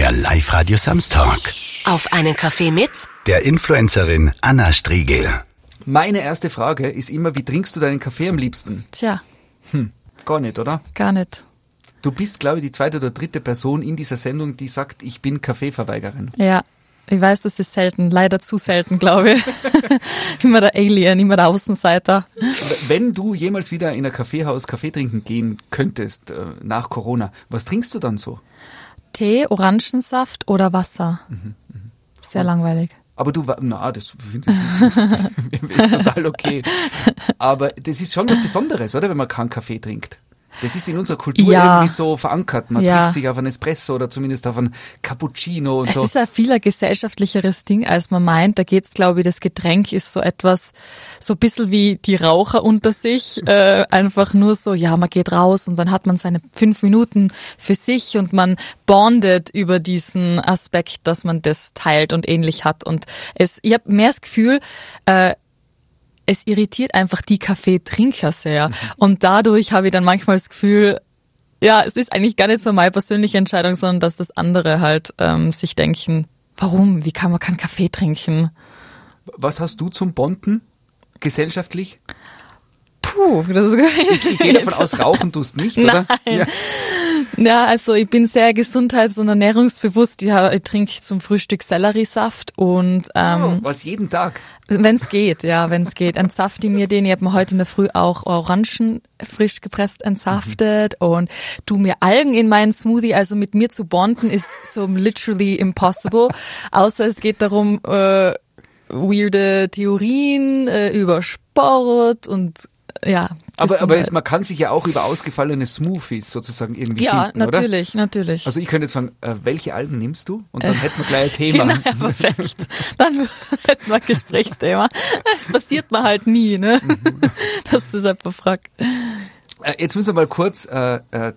Der Live-Radio Samstag. Auf einen Kaffee mit Der Influencerin Anna Striegel. Meine erste Frage ist immer, wie trinkst du deinen Kaffee am liebsten? Tja, Gar nicht, oder? gar nicht. Du bist, glaube ich, die zweite oder dritte Person in dieser Sendung, die sagt, ich bin Kaffeeverweigerin. Ja, ich weiß, das ist selten, leider zu selten, glaube ich. immer der Alien, immer der Außenseiter. Wenn du jemals wieder in ein Kaffeehaus Kaffee trinken gehen könntest, äh, nach Corona, was trinkst du dann so? Tee, Orangensaft oder Wasser. Sehr langweilig. Aber du, na, das finde ich ist total okay. Aber das ist schon was Besonderes, oder, wenn man keinen Kaffee trinkt. Das ist in unserer Kultur Ja. irgendwie so verankert. Man Ja. trifft sich auf einen Espresso oder zumindest auf einen Cappuccino und Es so. ist ein viel ein gesellschaftlicheres Ding, als man meint. Da geht's, glaube ich, das Getränk ist so etwas, so ein bisschen wie die Raucher unter sich. Äh, einfach nur so, ja, man geht raus und dann hat man seine fünf Minuten für sich und man bondet über diesen Aspekt, dass man das teilt und ähnlich hat. Und es, ich habe mehr das Gefühl, äh, es irritiert einfach die Kaffeetrinker sehr. Und dadurch habe ich dann manchmal das Gefühl, ja, es ist eigentlich gar nicht so meine persönliche Entscheidung, sondern dass das andere halt ähm, sich denken, warum, wie kann man keinen Kaffee trinken? Was hast du zum Bonden gesellschaftlich? Puh, das ist Ich gehe davon aus, rauchen tust nicht, oder? Ja. Ja, also ich bin sehr gesundheits- und ernährungsbewusst. Ich, ich trinke zum Frühstück Selleriesaft und ähm, Oh, was jeden Tag. Wenn's geht, ja, wenn's geht. Entsaft ich mir den. Ich habe mir heute in der Früh auch Orangen frisch gepresst entsaftet und tu mir Algen in meinen Smoothie. Also mit mir zu bonden ist so literally impossible. Außer es geht darum, äh, weirde Theorien äh, über Sport und ja. Aber, aber es, man kann sich ja auch über ausgefallene Smoothies sozusagen irgendwie ja, finden, oder? natürlich, natürlich. Also ich könnte jetzt fragen, äh, welche Algen nimmst du? Und dann hätten wir gleich ein Thema. Genau, ja, perfekt. Dann hätten wir ein Gesprächsthema. Es passiert mir halt nie, ne? Dass das jemand fragt. Äh, Jetzt müssen wir mal kurz äh, äh,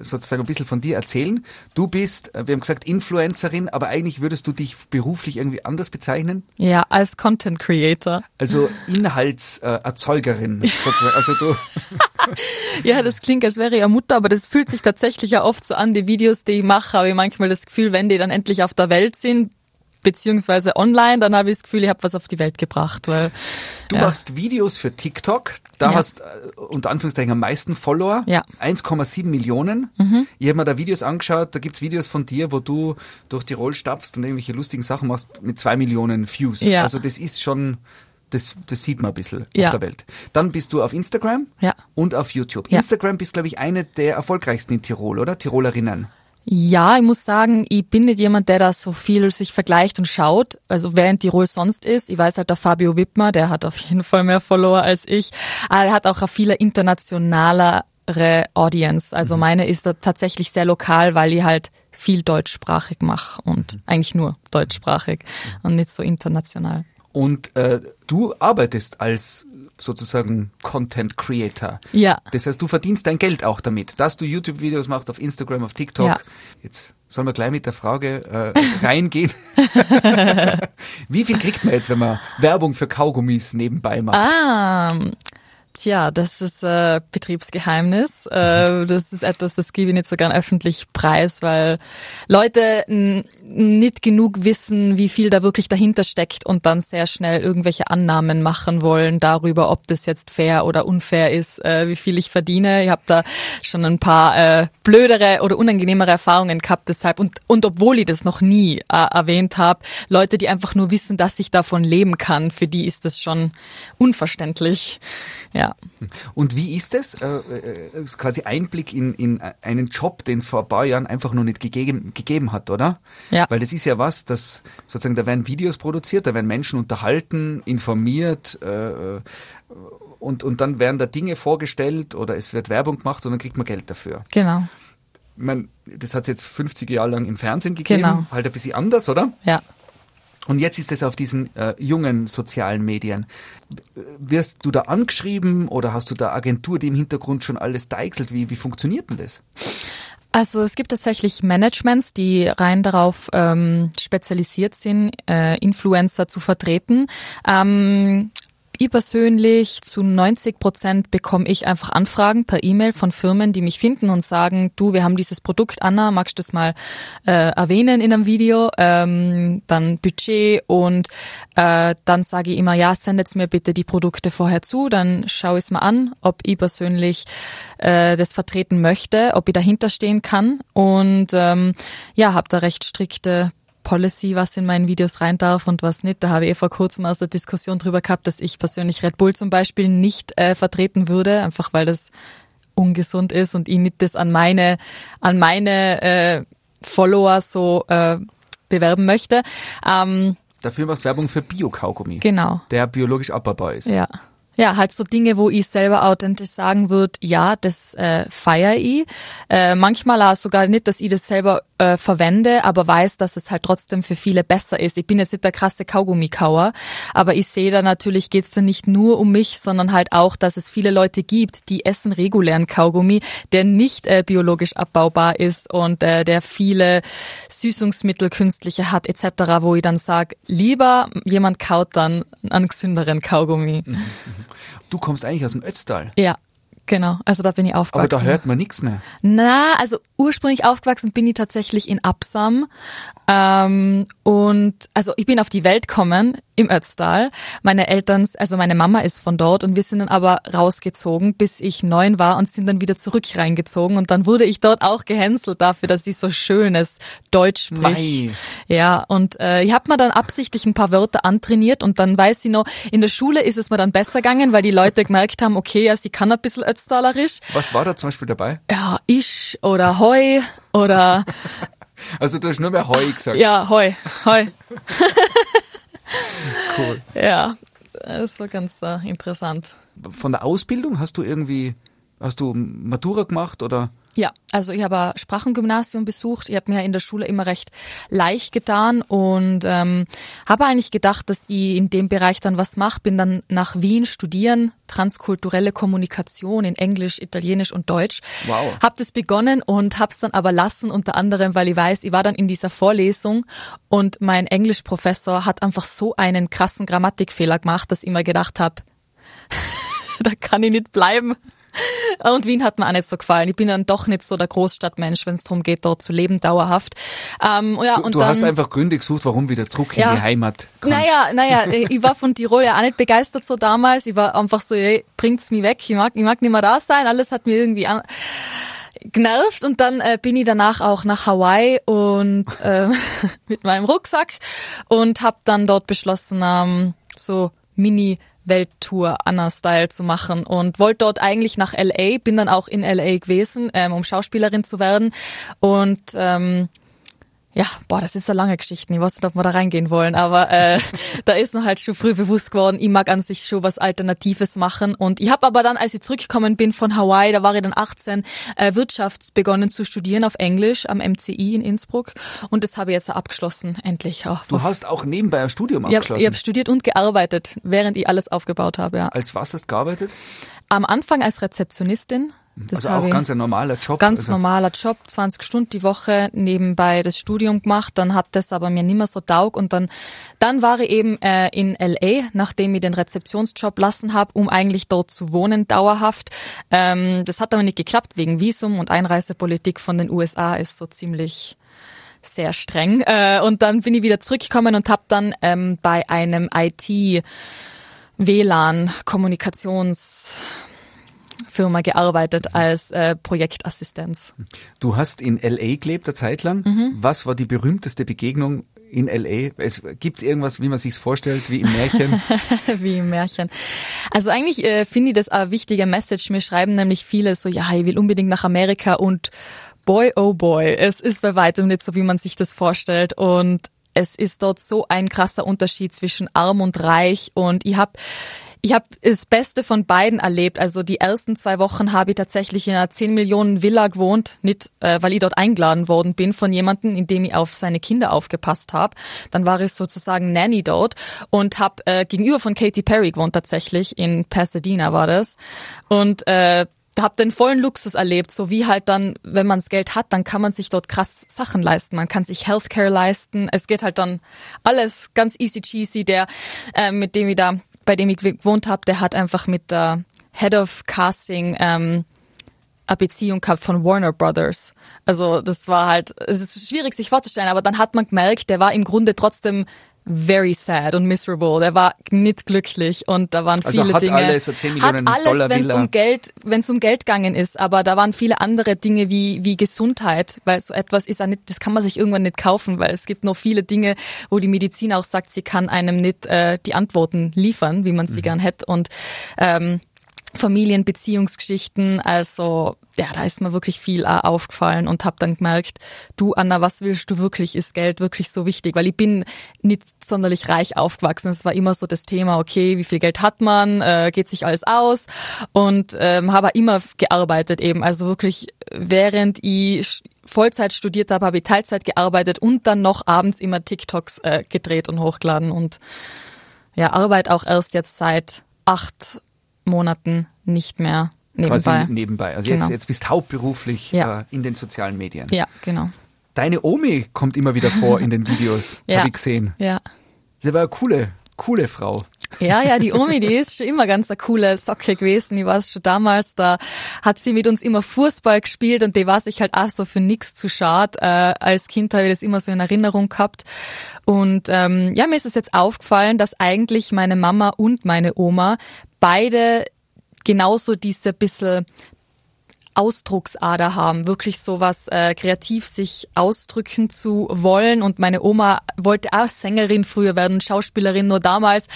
sozusagen ein bisschen von dir erzählen. Du bist, äh, wir haben gesagt, Influencerin, aber eigentlich würdest du dich beruflich irgendwie anders bezeichnen? Ja, als Content Creator. Also Inhaltserzeugerin sozusagen. Also du, Ja, das klingt, als wäre ich eine Mutter, aber das fühlt sich tatsächlich ja oft so an, die Videos, die ich mache, habe ich manchmal das Gefühl, wenn die dann endlich auf der Welt sind, beziehungsweise online, dann habe ich das Gefühl, ich habe was auf die Welt gebracht, weil du ja. machst Videos für TikTok. Da Ja. hast äh, unter Anführungszeichen am meisten Follower. Ja. 1,7 Millionen. Ich habe mir da Videos angeschaut. Da gibt's Videos von dir, wo du durch Tirol stapfst und irgendwelche lustigen Sachen machst mit zwei Millionen Views. Ja. Also das ist schon, das, das sieht man ein bisschen Ja. auf der Welt. Dann bist du auf Instagram Ja. und auf YouTube. Instagram bist, glaube ich, eine der erfolgreichsten in Tirol, oder? Tirolerinnen. Ja, ich muss sagen, ich bin nicht jemand, der da so viel sich vergleicht und schaut. Also wer in Tirol sonst ist, ich weiß halt, der Fabio Wittmer, der hat auf jeden Fall mehr Follower als ich. Aber er hat auch eine viel internationalere Audience. Also meine ist da tatsächlich sehr lokal, weil ich halt viel deutschsprachig mache und eigentlich nur deutschsprachig und nicht so international. Und äh, du arbeitest als sozusagen Content Creator. Ja. Das heißt, du verdienst dein Geld auch damit, dass du YouTube-Videos machst auf Instagram, auf TikTok. Ja. Jetzt sollen wir gleich mit der Frage äh, reingehen. Wie viel kriegt man jetzt, wenn man Werbung für Kaugummis nebenbei macht? Ah, tja, das ist äh, Betriebsgeheimnis. Äh, das ist etwas, das gebe ich nicht so gern öffentlich preis, weil Leute nicht genug wissen, wie viel da wirklich dahinter steckt und dann sehr schnell irgendwelche Annahmen machen wollen darüber, ob das jetzt fair oder unfair ist, äh, wie viel ich verdiene. Ich habe da schon ein paar äh, blödere oder unangenehmere Erfahrungen gehabt deshalb und, und obwohl ich das noch nie äh, erwähnt habe, Leute, die einfach nur wissen, dass ich davon leben kann, für die ist das schon unverständlich. Ja. Und wie ist es? Äh, äh, ist quasi Einblick in, in einen Job, den es vor ein paar Jahren einfach noch nicht gegeben, gegeben hat, oder? Ja. Weil das ist ja was, das sozusagen, da werden Videos produziert, da werden Menschen unterhalten, informiert äh, und, und dann werden da Dinge vorgestellt oder es wird Werbung gemacht und dann kriegt man Geld dafür. Genau. Ich mein, das hat es jetzt 50 Jahre lang im Fernsehen gegeben, Genau. halt ein bisschen anders, oder? Ja. Und jetzt ist es auf diesen äh, jungen sozialen Medien. Wirst du da angeschrieben oder hast du da Agentur, die im Hintergrund schon alles deichselt? Wie, wie funktioniert denn das? Also es gibt tatsächlich Managements, die rein darauf ähm, spezialisiert sind, äh, Influencer zu vertreten. Ähm, ich persönlich zu 90 Prozent bekomme ich einfach Anfragen per E-Mail von Firmen, die mich finden und sagen, du, wir haben dieses Produkt, Anna, magst du das mal äh, erwähnen in einem Video? Ähm, dann Budget und äh, dann sage ich immer, ja, sendet mir bitte die Produkte vorher zu, dann schaue ich es mal an, ob ich persönlich äh, das vertreten möchte, ob ich dahinter stehen kann und ähm, ja, habe da recht strikte Policy, was in meinen Videos rein darf und was nicht. Da habe ich eh vor kurzem aus der Diskussion drüber gehabt, dass ich persönlich Red Bull zum Beispiel nicht äh, vertreten würde, einfach weil das ungesund ist und ich nicht das an meine, an meine äh, Follower so äh, bewerben möchte. Ähm, Dafür machst Werbung für Bio-Kaugummi. Genau. Der biologisch abbaubar ist. Ja. Ja, halt so Dinge, wo ich selber authentisch sagen würde, ja, das äh, feiere ich. Äh, manchmal auch sogar nicht, dass ich das selber äh, verwende, aber weiß, dass es halt trotzdem für viele besser ist. Ich bin jetzt nicht der krasse Kaugummikauer, aber ich sehe da natürlich, geht's da nicht nur um mich, sondern halt auch, dass es viele Leute gibt, die essen regulären Kaugummi, der nicht äh, biologisch abbaubar ist und äh, der viele Süßungsmittel künstliche hat etc., wo ich dann sage, lieber jemand kaut dann einen gesünderen Kaugummi. Mhm. Du kommst eigentlich aus dem Ötztal. Ja. Genau, also da bin ich aufgewachsen. Aber da hört man nichts mehr. Na, also ursprünglich aufgewachsen bin ich tatsächlich in Absam. Ähm, und also ich bin auf die Welt gekommen im Ötztal. Meine Eltern, also meine Mama ist von dort und wir sind dann aber rausgezogen, bis ich neun war und sind dann wieder zurück reingezogen. Und dann wurde ich dort auch gehänselt dafür, dass ich so schönes Deutsch sprich. Ja, und äh, ich habe mir dann absichtlich ein paar Wörter antrainiert und dann weiß ich noch, in der Schule ist es mir dann besser gegangen, weil die Leute gemerkt haben, okay, ja, sie kann ein bisschen Ötztalerisch. Was war da zum Beispiel dabei? Ja, ich oder Heu oder also du hast nur mehr Heu gesagt. Ja, Heu, Heu. cool. Ja, das war ganz äh, interessant. Von der Ausbildung hast du irgendwie, hast du Matura gemacht oder? Ja, also ich habe ein Sprachengymnasium besucht. Ich habe mir in der Schule immer recht leicht getan und ähm, habe eigentlich gedacht, dass ich in dem Bereich dann was mache. Bin dann nach Wien studieren, transkulturelle Kommunikation in Englisch, Italienisch und Deutsch. Wow. Hab das begonnen und hab's dann aber lassen, unter anderem, weil ich weiß, ich war dann in dieser Vorlesung und mein Englischprofessor hat einfach so einen krassen Grammatikfehler gemacht, dass ich immer gedacht habe, da kann ich nicht bleiben. Und Wien hat mir auch nicht so gefallen. Ich bin dann doch nicht so der Großstadtmensch, wenn es darum geht, dort zu leben, dauerhaft. Ähm, ja, du und du dann, hast einfach Gründe gesucht, warum wieder zurück Ja. in die Heimat kommt. Naja, naja, ich war von Tirol ja auch nicht begeistert so damals. Ich war einfach so, ey, bringt's mich weg, ich mag, ich mag nicht mehr da sein. Alles hat mir irgendwie an genervt und dann äh, bin ich danach auch nach Hawaii und äh, mit meinem Rucksack und habe dann dort beschlossen, ähm, so Mini Welttour Anna-Style zu machen und wollte dort eigentlich nach LA, bin dann auch in LA gewesen, ähm, um Schauspielerin zu werden. Und ähm, ja, boah, das ist eine lange Geschichte. Ich weiß nicht, ob wir da reingehen wollen, aber äh, da ist mir halt schon früh bewusst geworden, ich mag an sich schon was Alternatives machen. Und ich habe aber dann, als ich zurückgekommen bin von Hawaii, da war ich dann 18, äh, Wirtschafts begonnen zu studieren auf Englisch am MCI in Innsbruck. Und das habe ich jetzt abgeschlossen, endlich. Oh, Du hast auch nebenbei ein Studium ich habe abgeschlossen. hab studiert und gearbeitet, während ich alles aufgebaut habe. Ja. Als was hast du gearbeitet? Am Anfang als Rezeptionistin. Das also auch ganz ein normaler Job. Ganz also, normaler Job, 20 Stunden die Woche nebenbei das Studium gemacht, dann hat das aber mir nimmer so taug und dann dann war ich eben äh, in LA, nachdem ich den Rezeptionsjob lassen habe, um eigentlich dort zu wohnen dauerhaft. Ähm, das hat aber nicht geklappt wegen Visum und Einreisepolitik von den USA ist so ziemlich sehr streng. Äh, und dann bin ich wieder zurückgekommen und habe dann ähm, bei einem IT WLAN Kommunikations Firma gearbeitet als äh, Projektassistenz. Du hast in L.A. gelebt, eine Zeit lang. Mhm. Was war die berühmteste Begegnung in L.A.? Es, gibt's irgendwas, wie man sich's vorstellt, wie im Märchen? Wie im Märchen. Also eigentlich äh, finde ich das eine wichtige Message. Mir schreiben nämlich viele so, ja, ich will unbedingt nach Amerika und boy, oh boy, es ist bei weitem nicht so, wie man sich das vorstellt und es ist dort so ein krasser Unterschied zwischen arm und reich und ich habe ich habe das Beste von beiden erlebt. Also die ersten zwei Wochen habe ich tatsächlich in einer 10 Millionen Villa gewohnt, nicht äh, weil ich dort eingeladen worden bin von jemandem, in dem ich auf seine Kinder aufgepasst habe. Dann war ich sozusagen Nanny dort und habe äh, gegenüber von Katy Perry gewohnt tatsächlich. In Pasadena war das. Und äh, hab den vollen Luxus erlebt, so wie halt dann, wenn man das Geld hat, dann kann man sich dort krass Sachen leisten. Man kann sich Healthcare leisten. Es geht halt dann alles ganz easy cheesy. Der, äh, mit dem ich da bei dem ich gewohnt habe, der hat einfach mit der Head of Casting ähm, eine Beziehung gehabt von Warner Brothers. Also das war halt, es ist schwierig sich vorzustellen, aber dann hat man gemerkt, der war im Grunde trotzdem very sad und miserable. Der war nicht glücklich und da waren Also viele hat Dinge. alles, so 10 Millionen hat alles, wenn es um Geld, wenn es um Geld gegangen ist, aber da waren viele andere Dinge wie wie Gesundheit, weil so etwas ist ja nicht, das kann man sich irgendwann nicht kaufen, weil es gibt noch viele Dinge, wo die Medizin auch sagt, sie kann einem nicht äh, die Antworten liefern, wie man sie gern hätte und ähm, Familienbeziehungsgeschichten, also ja, da ist mir wirklich viel aufgefallen und habe dann gemerkt, du Anna, was willst du wirklich? Ist Geld wirklich so wichtig? Weil ich bin nicht sonderlich reich aufgewachsen. Es war immer so das Thema, okay, wie viel Geld hat man? Äh, geht sich alles aus? Und ähm, habe immer gearbeitet eben. Also wirklich, während ich Vollzeit studiert habe, habe ich Teilzeit gearbeitet und dann noch abends immer TikToks äh, gedreht und hochgeladen und ja, Arbeit auch erst jetzt seit acht Monaten nicht mehr nebenbei. Quasi nebenbei. Also Genau. jetzt, jetzt bist hauptberuflich Ja. äh, in den sozialen Medien. Ja, genau. Deine Omi kommt immer wieder vor in den Videos, Ja. habe ich gesehen. Ja. Sie war eine coole, coole Frau. Ja, ja, die Omi, die ist schon immer ganz eine coole Socke gewesen. Ich weiß schon damals, da hat sie mit uns immer Fußball gespielt und die war sich halt auch so für nix zu schade. Äh, als Kind habe ich das immer so in Erinnerung gehabt. Und ähm, ja, mir ist es jetzt aufgefallen, dass eigentlich meine Mama und meine Oma beide genauso diese bisschen Ausdrucksader haben, wirklich sowas äh, kreativ sich ausdrücken zu wollen. Und meine Oma wollte auch Sängerin früher werden, Schauspielerin, nur damals.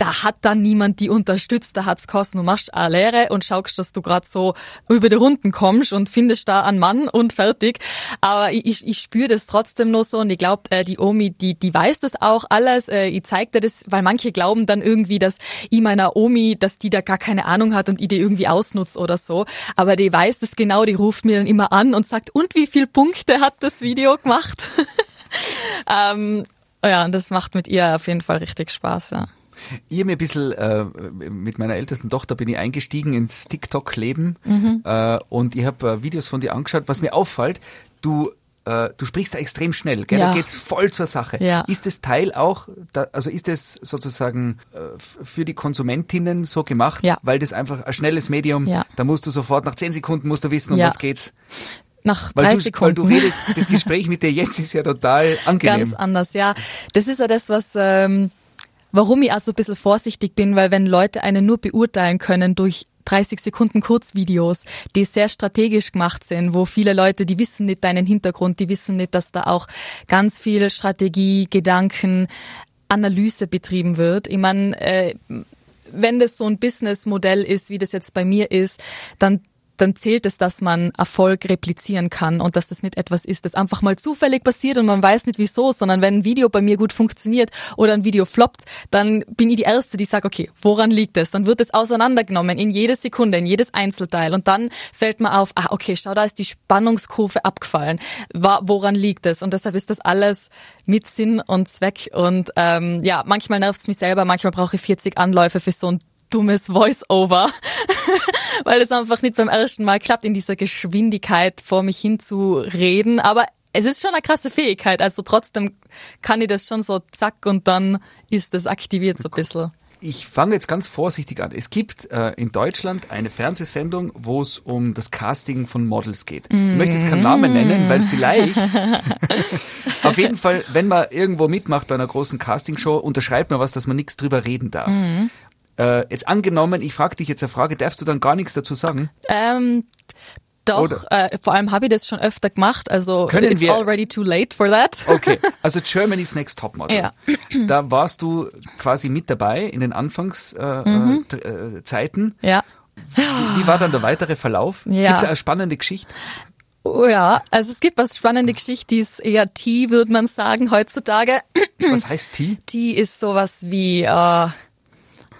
Da hat dann niemand die unterstützt, da hat's kosten, du machst eine Lehre und schaust, dass du grad so über die Runden kommst und findest da einen Mann und fertig. Aber ich, ich, ich spüre das trotzdem noch so und ich glaube, äh, die Omi, die, die weiß das auch alles. Äh, ich zeig dir das, weil manche glauben dann irgendwie, dass ich meiner Omi, dass die da gar keine Ahnung hat und ich die irgendwie ausnutzt oder so. Aber die weiß das genau, die ruft mir dann immer an und sagt, und wie viel Punkte hat das Video gemacht? ähm, ja, und das macht mit ihr auf jeden Fall richtig Spaß, ja. Ich hab mir ein bisschen, äh, mit meiner ältesten Tochter bin ich eingestiegen ins TikTok-Leben Mhm. äh, und ich habe äh, Videos von dir angeschaut. Was mir auffällt, du, äh, du sprichst da extrem schnell, gell? da Ja. geht's voll zur Sache. Ja. Ist das Teil auch, da, also ist das sozusagen äh, für die Konsumentinnen so gemacht, Ja. weil das einfach ein schnelles Medium, da musst du sofort, nach zehn Sekunden musst du wissen, um was geht's. Nach Weil drei du, weil Sekunden. du redest, das Gespräch mit dir jetzt ist ja total angenehm. Ganz anders, ja. Das ist ja das, was, ähm, warum ich auch so ein bisschen vorsichtig bin, weil wenn Leute einen nur beurteilen können durch 30 Sekunden Kurzvideos, die sehr strategisch gemacht sind, wo viele Leute, die wissen nicht deinen Hintergrund, die wissen nicht, dass da auch ganz viel Strategie, Gedanken, Analyse betrieben wird. Ich meine, äh, wenn das so ein Businessmodell ist, wie das jetzt bei mir ist, dann dann zählt es, dass man Erfolg replizieren kann und dass das nicht etwas ist, das einfach mal zufällig passiert und man weiß nicht wieso, sondern wenn ein Video bei mir gut funktioniert oder ein Video floppt, dann bin ich die Erste, die sagt, okay, woran liegt es? Dann wird es auseinandergenommen in jede Sekunde, in jedes Einzelteil und dann fällt mir auf, ah, okay, schau, da ist die Spannungskurve abgefallen. Woran liegt es? Und deshalb ist das alles mit Sinn und Zweck und ähm, ja, manchmal nervt es mich selber, manchmal brauche ich 40 Anläufe für so ein dummes Voice-Over, weil es einfach nicht beim ersten Mal klappt, in dieser Geschwindigkeit vor mich hin zu reden. Aber es ist schon eine krasse Fähigkeit. Also trotzdem kann ich das schon so zack und dann ist das aktiviert so ein bisschen. Ich fange jetzt ganz vorsichtig an. Es gibt äh, in Deutschland eine Fernsehsendung, wo es um das Casting von Models geht. Ich möchte jetzt keinen Namen nennen, weil vielleicht, auf jeden Fall, wenn man irgendwo mitmacht bei einer großen Castingshow, unterschreibt man was, dass man nichts drüber reden darf. Äh, jetzt angenommen, ich frage dich jetzt eine Frage, darfst du dann gar nichts dazu sagen? Ähm, doch, äh, vor allem habe ich das schon öfter gemacht. Also Können it's wir- already too late for that. Okay, also Germany's Next Topmodel. Ja. Da warst du quasi mit dabei in den Anfangszeiten. Äh, äh, äh, Zeiten. Ja. Wie, wie war dann der weitere Verlauf? Ja. Gibt's eine spannende Geschichte? Oh ja, also es gibt was spannende Geschichte, die ist eher Tea, würde man sagen, heutzutage. Was heißt T? Tea ist sowas wie äh,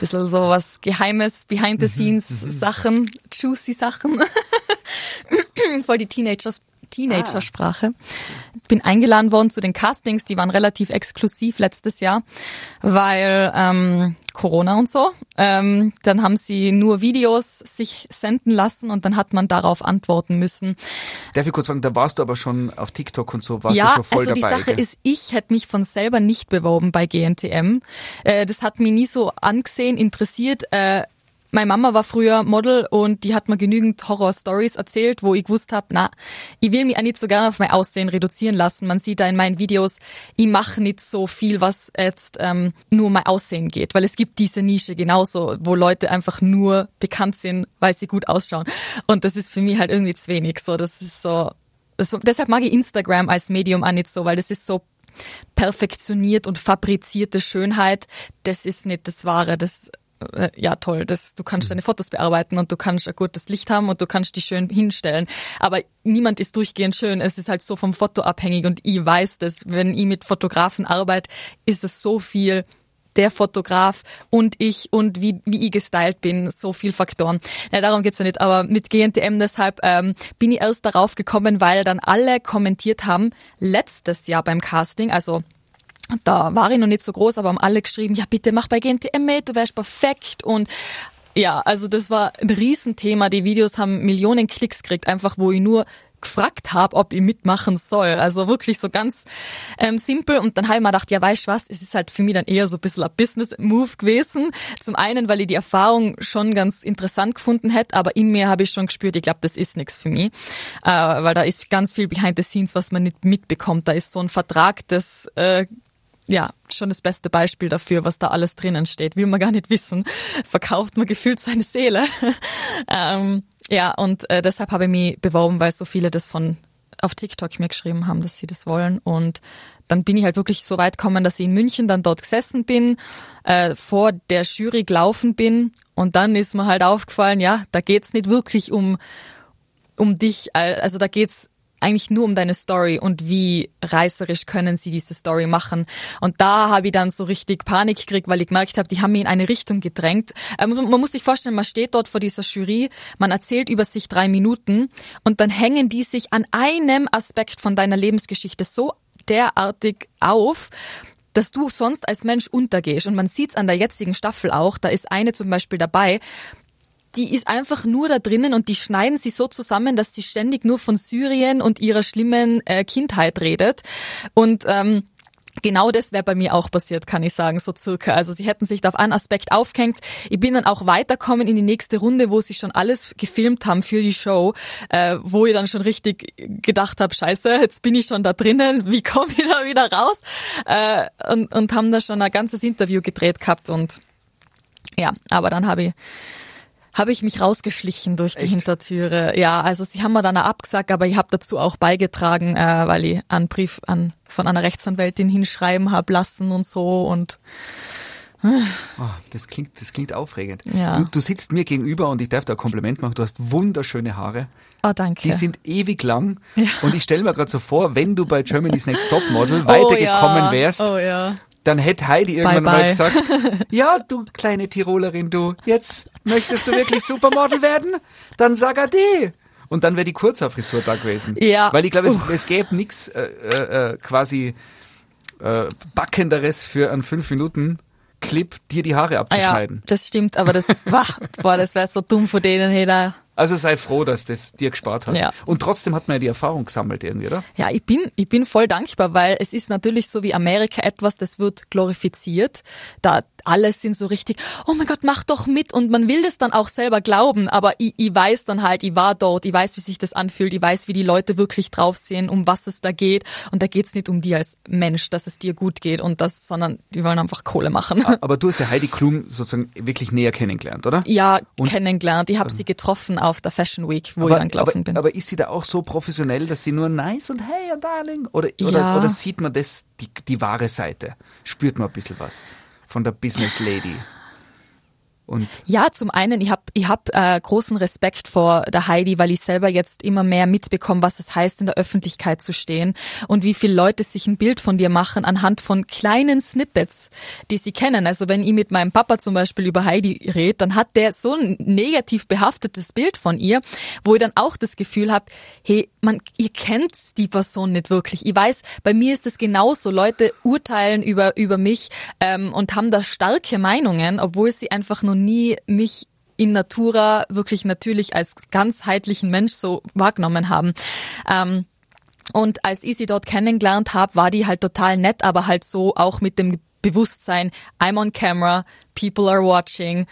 bisschen sowas Geheimes, behind the scenes Sachen, juicy Sachen. Voll die Teenagers Teenagersprache. Bin eingeladen worden zu den Castings, die waren relativ exklusiv letztes Jahr, weil ähm, Corona und so. Ähm, dann haben sie nur Videos sich senden lassen und dann hat man darauf antworten müssen. Darf ich kurz sagen, da warst du aber schon auf TikTok und so, warst ja, du schon voll also dabei. die Sache gell? ist, ich hätte mich von selber nicht beworben bei GNTM. Äh, das hat mich nie so angesehen, interessiert. Äh, meine Mama war früher Model und die hat mir genügend Horror-Stories erzählt, wo ich gewusst habe, na, ich will mich auch nicht so gerne auf mein Aussehen reduzieren lassen. Man sieht da in meinen Videos, ich mache nicht so viel, was jetzt ähm, nur mein Aussehen geht, weil es gibt diese Nische genauso, wo Leute einfach nur bekannt sind, weil sie gut ausschauen. Und das ist für mich halt irgendwie zu wenig. So, das ist so. Das, deshalb mag ich Instagram als Medium auch nicht so, weil das ist so perfektioniert und fabrizierte Schönheit. Das ist nicht das Wahre. Das äh, ja toll, das, du kannst deine Fotos bearbeiten und du kannst ein gutes Licht haben und du kannst die schön hinstellen. Aber niemand ist durchgehend schön. Es ist halt so vom Foto abhängig und ich weiß das. Wenn ich mit Fotografen arbeite, ist es so viel der Fotograf und ich und wie, wie ich gestylt bin, so viel Faktoren. Ja, darum geht's ja nicht, aber mit GNTM deshalb ähm, bin ich erst darauf gekommen, weil dann alle kommentiert haben, letztes Jahr beim Casting, also da war ich noch nicht so groß, aber haben alle geschrieben, ja bitte mach bei GNTM mit, du wärst perfekt und ja, also das war ein Riesenthema. Die Videos haben Millionen Klicks gekriegt, einfach wo ich nur gefragt habe, ob ich mitmachen soll. Also wirklich so ganz ähm, simpel. Und dann habe ich mir gedacht, ja, weißt du was, es ist halt für mich dann eher so ein bisschen ein Business-Move gewesen. Zum einen, weil ich die Erfahrung schon ganz interessant gefunden hätte, aber in mir habe ich schon gespürt, ich glaube, das ist nichts für mich. Äh, weil da ist ganz viel behind the scenes, was man nicht mitbekommt. Da ist so ein Vertrag, das äh, ja, schon das beste Beispiel dafür, was da alles drinnen steht. Will man gar nicht wissen. Verkauft man gefühlt seine Seele. ähm, ja, und äh, deshalb habe ich mich beworben, weil so viele das von auf TikTok mir geschrieben haben, dass sie das wollen. Und dann bin ich halt wirklich so weit gekommen, dass ich in München dann dort gesessen bin, äh, vor der Jury gelaufen bin. Und dann ist mir halt aufgefallen, ja, da geht's nicht wirklich um, um dich, also da geht's eigentlich nur um deine Story und wie reißerisch können sie diese Story machen. Und da habe ich dann so richtig Panik gekriegt, weil ich gemerkt habe, die haben mich in eine Richtung gedrängt. Ähm, man muss sich vorstellen, man steht dort vor dieser Jury, man erzählt über sich drei Minuten und dann hängen die sich an einem Aspekt von deiner Lebensgeschichte so derartig auf, dass du sonst als Mensch untergehst. Und man sieht's an der jetzigen Staffel auch, da ist eine zum Beispiel dabei, die ist einfach nur da drinnen und die schneiden sie so zusammen, dass sie ständig nur von Syrien und ihrer schlimmen äh, Kindheit redet. Und ähm, Genau das wäre bei mir auch passiert, kann ich sagen, so circa. Also sie hätten sich da auf einen Aspekt aufgehängt. Ich bin dann auch weiterkommen in die nächste Runde, wo sie schon alles gefilmt haben für die Show, äh, wo ich dann schon richtig gedacht habe, scheiße, jetzt bin ich schon da drinnen, wie komme ich da wieder raus? Äh, und, und haben da schon ein ganzes Interview gedreht gehabt und ja, aber dann habe ich habe ich mich rausgeschlichen durch die Echt? Hintertüre. Ja, also sie haben mir dann auch abgesagt, aber ich habe dazu auch beigetragen, äh, weil ich einen Brief an von einer Rechtsanwältin hinschreiben hab lassen und so und Oh, das klingt, das klingt aufregend. Ja. Du, du sitzt mir gegenüber und ich darf da ein Kompliment machen. Du hast wunderschöne Haare. oh danke. Die sind ewig lang. Und ich stelle mir gerade so vor, wenn du bei Germany's Next Top Model oh, weitergekommen ja. wärst, Oh ja. Dann hätte Heidi irgendwann Bye, mal bye. gesagt, ja, du kleine Tirolerin, du, jetzt möchtest du wirklich Supermodel werden? Dann sag ade. Und dann wäre die Kurzhaarfrisur da gewesen. Ja. Weil ich glaube, es, es gäbe nichts äh, äh, äh, quasi äh, Backenderes für einen 5 Minuten Clip, dir die Haare Ah, ja, abzuschneiden. das stimmt, aber das, boah, das wäre so dumm von denen, hey, da. Also sei froh, dass das dir gespart hat. Ja. Und trotzdem hat man ja die Erfahrung gesammelt irgendwie, oder? Ja, ich bin, ich bin voll dankbar, weil es ist natürlich so wie Amerika etwas, das wird glorifiziert. Da alles sind so richtig, oh mein Gott, mach doch mit und man will das dann auch selber glauben, aber ich, ich weiß dann halt, ich war dort, ich weiß, wie sich das anfühlt, ich weiß, wie die Leute wirklich drauf sehen, um was es da geht und da geht's nicht um dir als Mensch, dass es dir gut geht und das, sondern die wollen einfach Kohle machen. Aber du hast ja Heidi Klum sozusagen wirklich näher kennengelernt, oder? Ja, Und- kennengelernt. Ich habe sie getroffen auf der Fashion Week, wo aber, ich dann gelaufen aber, bin. aber ist sie da auch so professionell, dass sie nur nice und hey, darling? Oder, oder, Ja. oder sieht man das, die, die wahre Seite? Spürt man ein bisschen was von der Business Lady? Und Ja, zum einen, ich habe ich hab, äh, großen Respekt vor der Heidi, weil ich selber jetzt immer mehr mitbekomme, was es heißt, in der Öffentlichkeit zu stehen und wie viele Leute sich ein Bild von dir machen anhand von kleinen Snippets, die sie kennen. Also wenn ich mit meinem Papa zum Beispiel über Heidi rede, dann hat der so ein negativ behaftetes Bild von ihr, wo ich dann auch das Gefühl habe, hey, man, ihr kennt die Person nicht wirklich. Ich weiß, bei mir ist es genauso. Leute urteilen über, über mich ähm, und haben da starke Meinungen, obwohl sie einfach noch nie mich in Natura wirklich natürlich als ganzheitlichen Mensch so wahrgenommen haben. Ähm, und als ich sie dort kennengelernt habe, war die halt total nett, aber halt so auch mit dem Bewusstsein, I'm on camera, people are watching.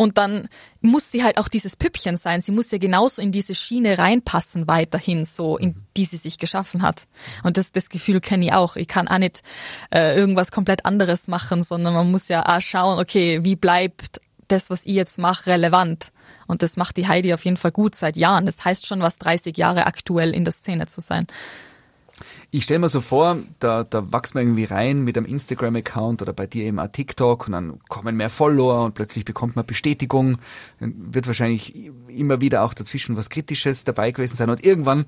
Und dann muss sie halt auch dieses Püppchen sein. Sie muss ja genauso in diese Schiene reinpassen weiterhin, so in die sie sich geschaffen hat. Und das, das Gefühl kenne ich auch. Ich kann auch nicht äh, irgendwas komplett anderes machen, sondern man muss ja auch schauen, okay, wie bleibt das, was ich jetzt mache, relevant? Und das macht die Heidi auf jeden Fall gut seit Jahren. Das heißt schon, was 30 Jahre aktuell in der Szene zu sein. Ich stelle mir so vor, da, da wächst man irgendwie rein mit einem Instagram-Account oder bei dir eben auch TikTok und dann kommen mehr Follower und plötzlich bekommt man Bestätigung. Dann wird wahrscheinlich immer wieder auch dazwischen was Kritisches dabei gewesen sein und irgendwann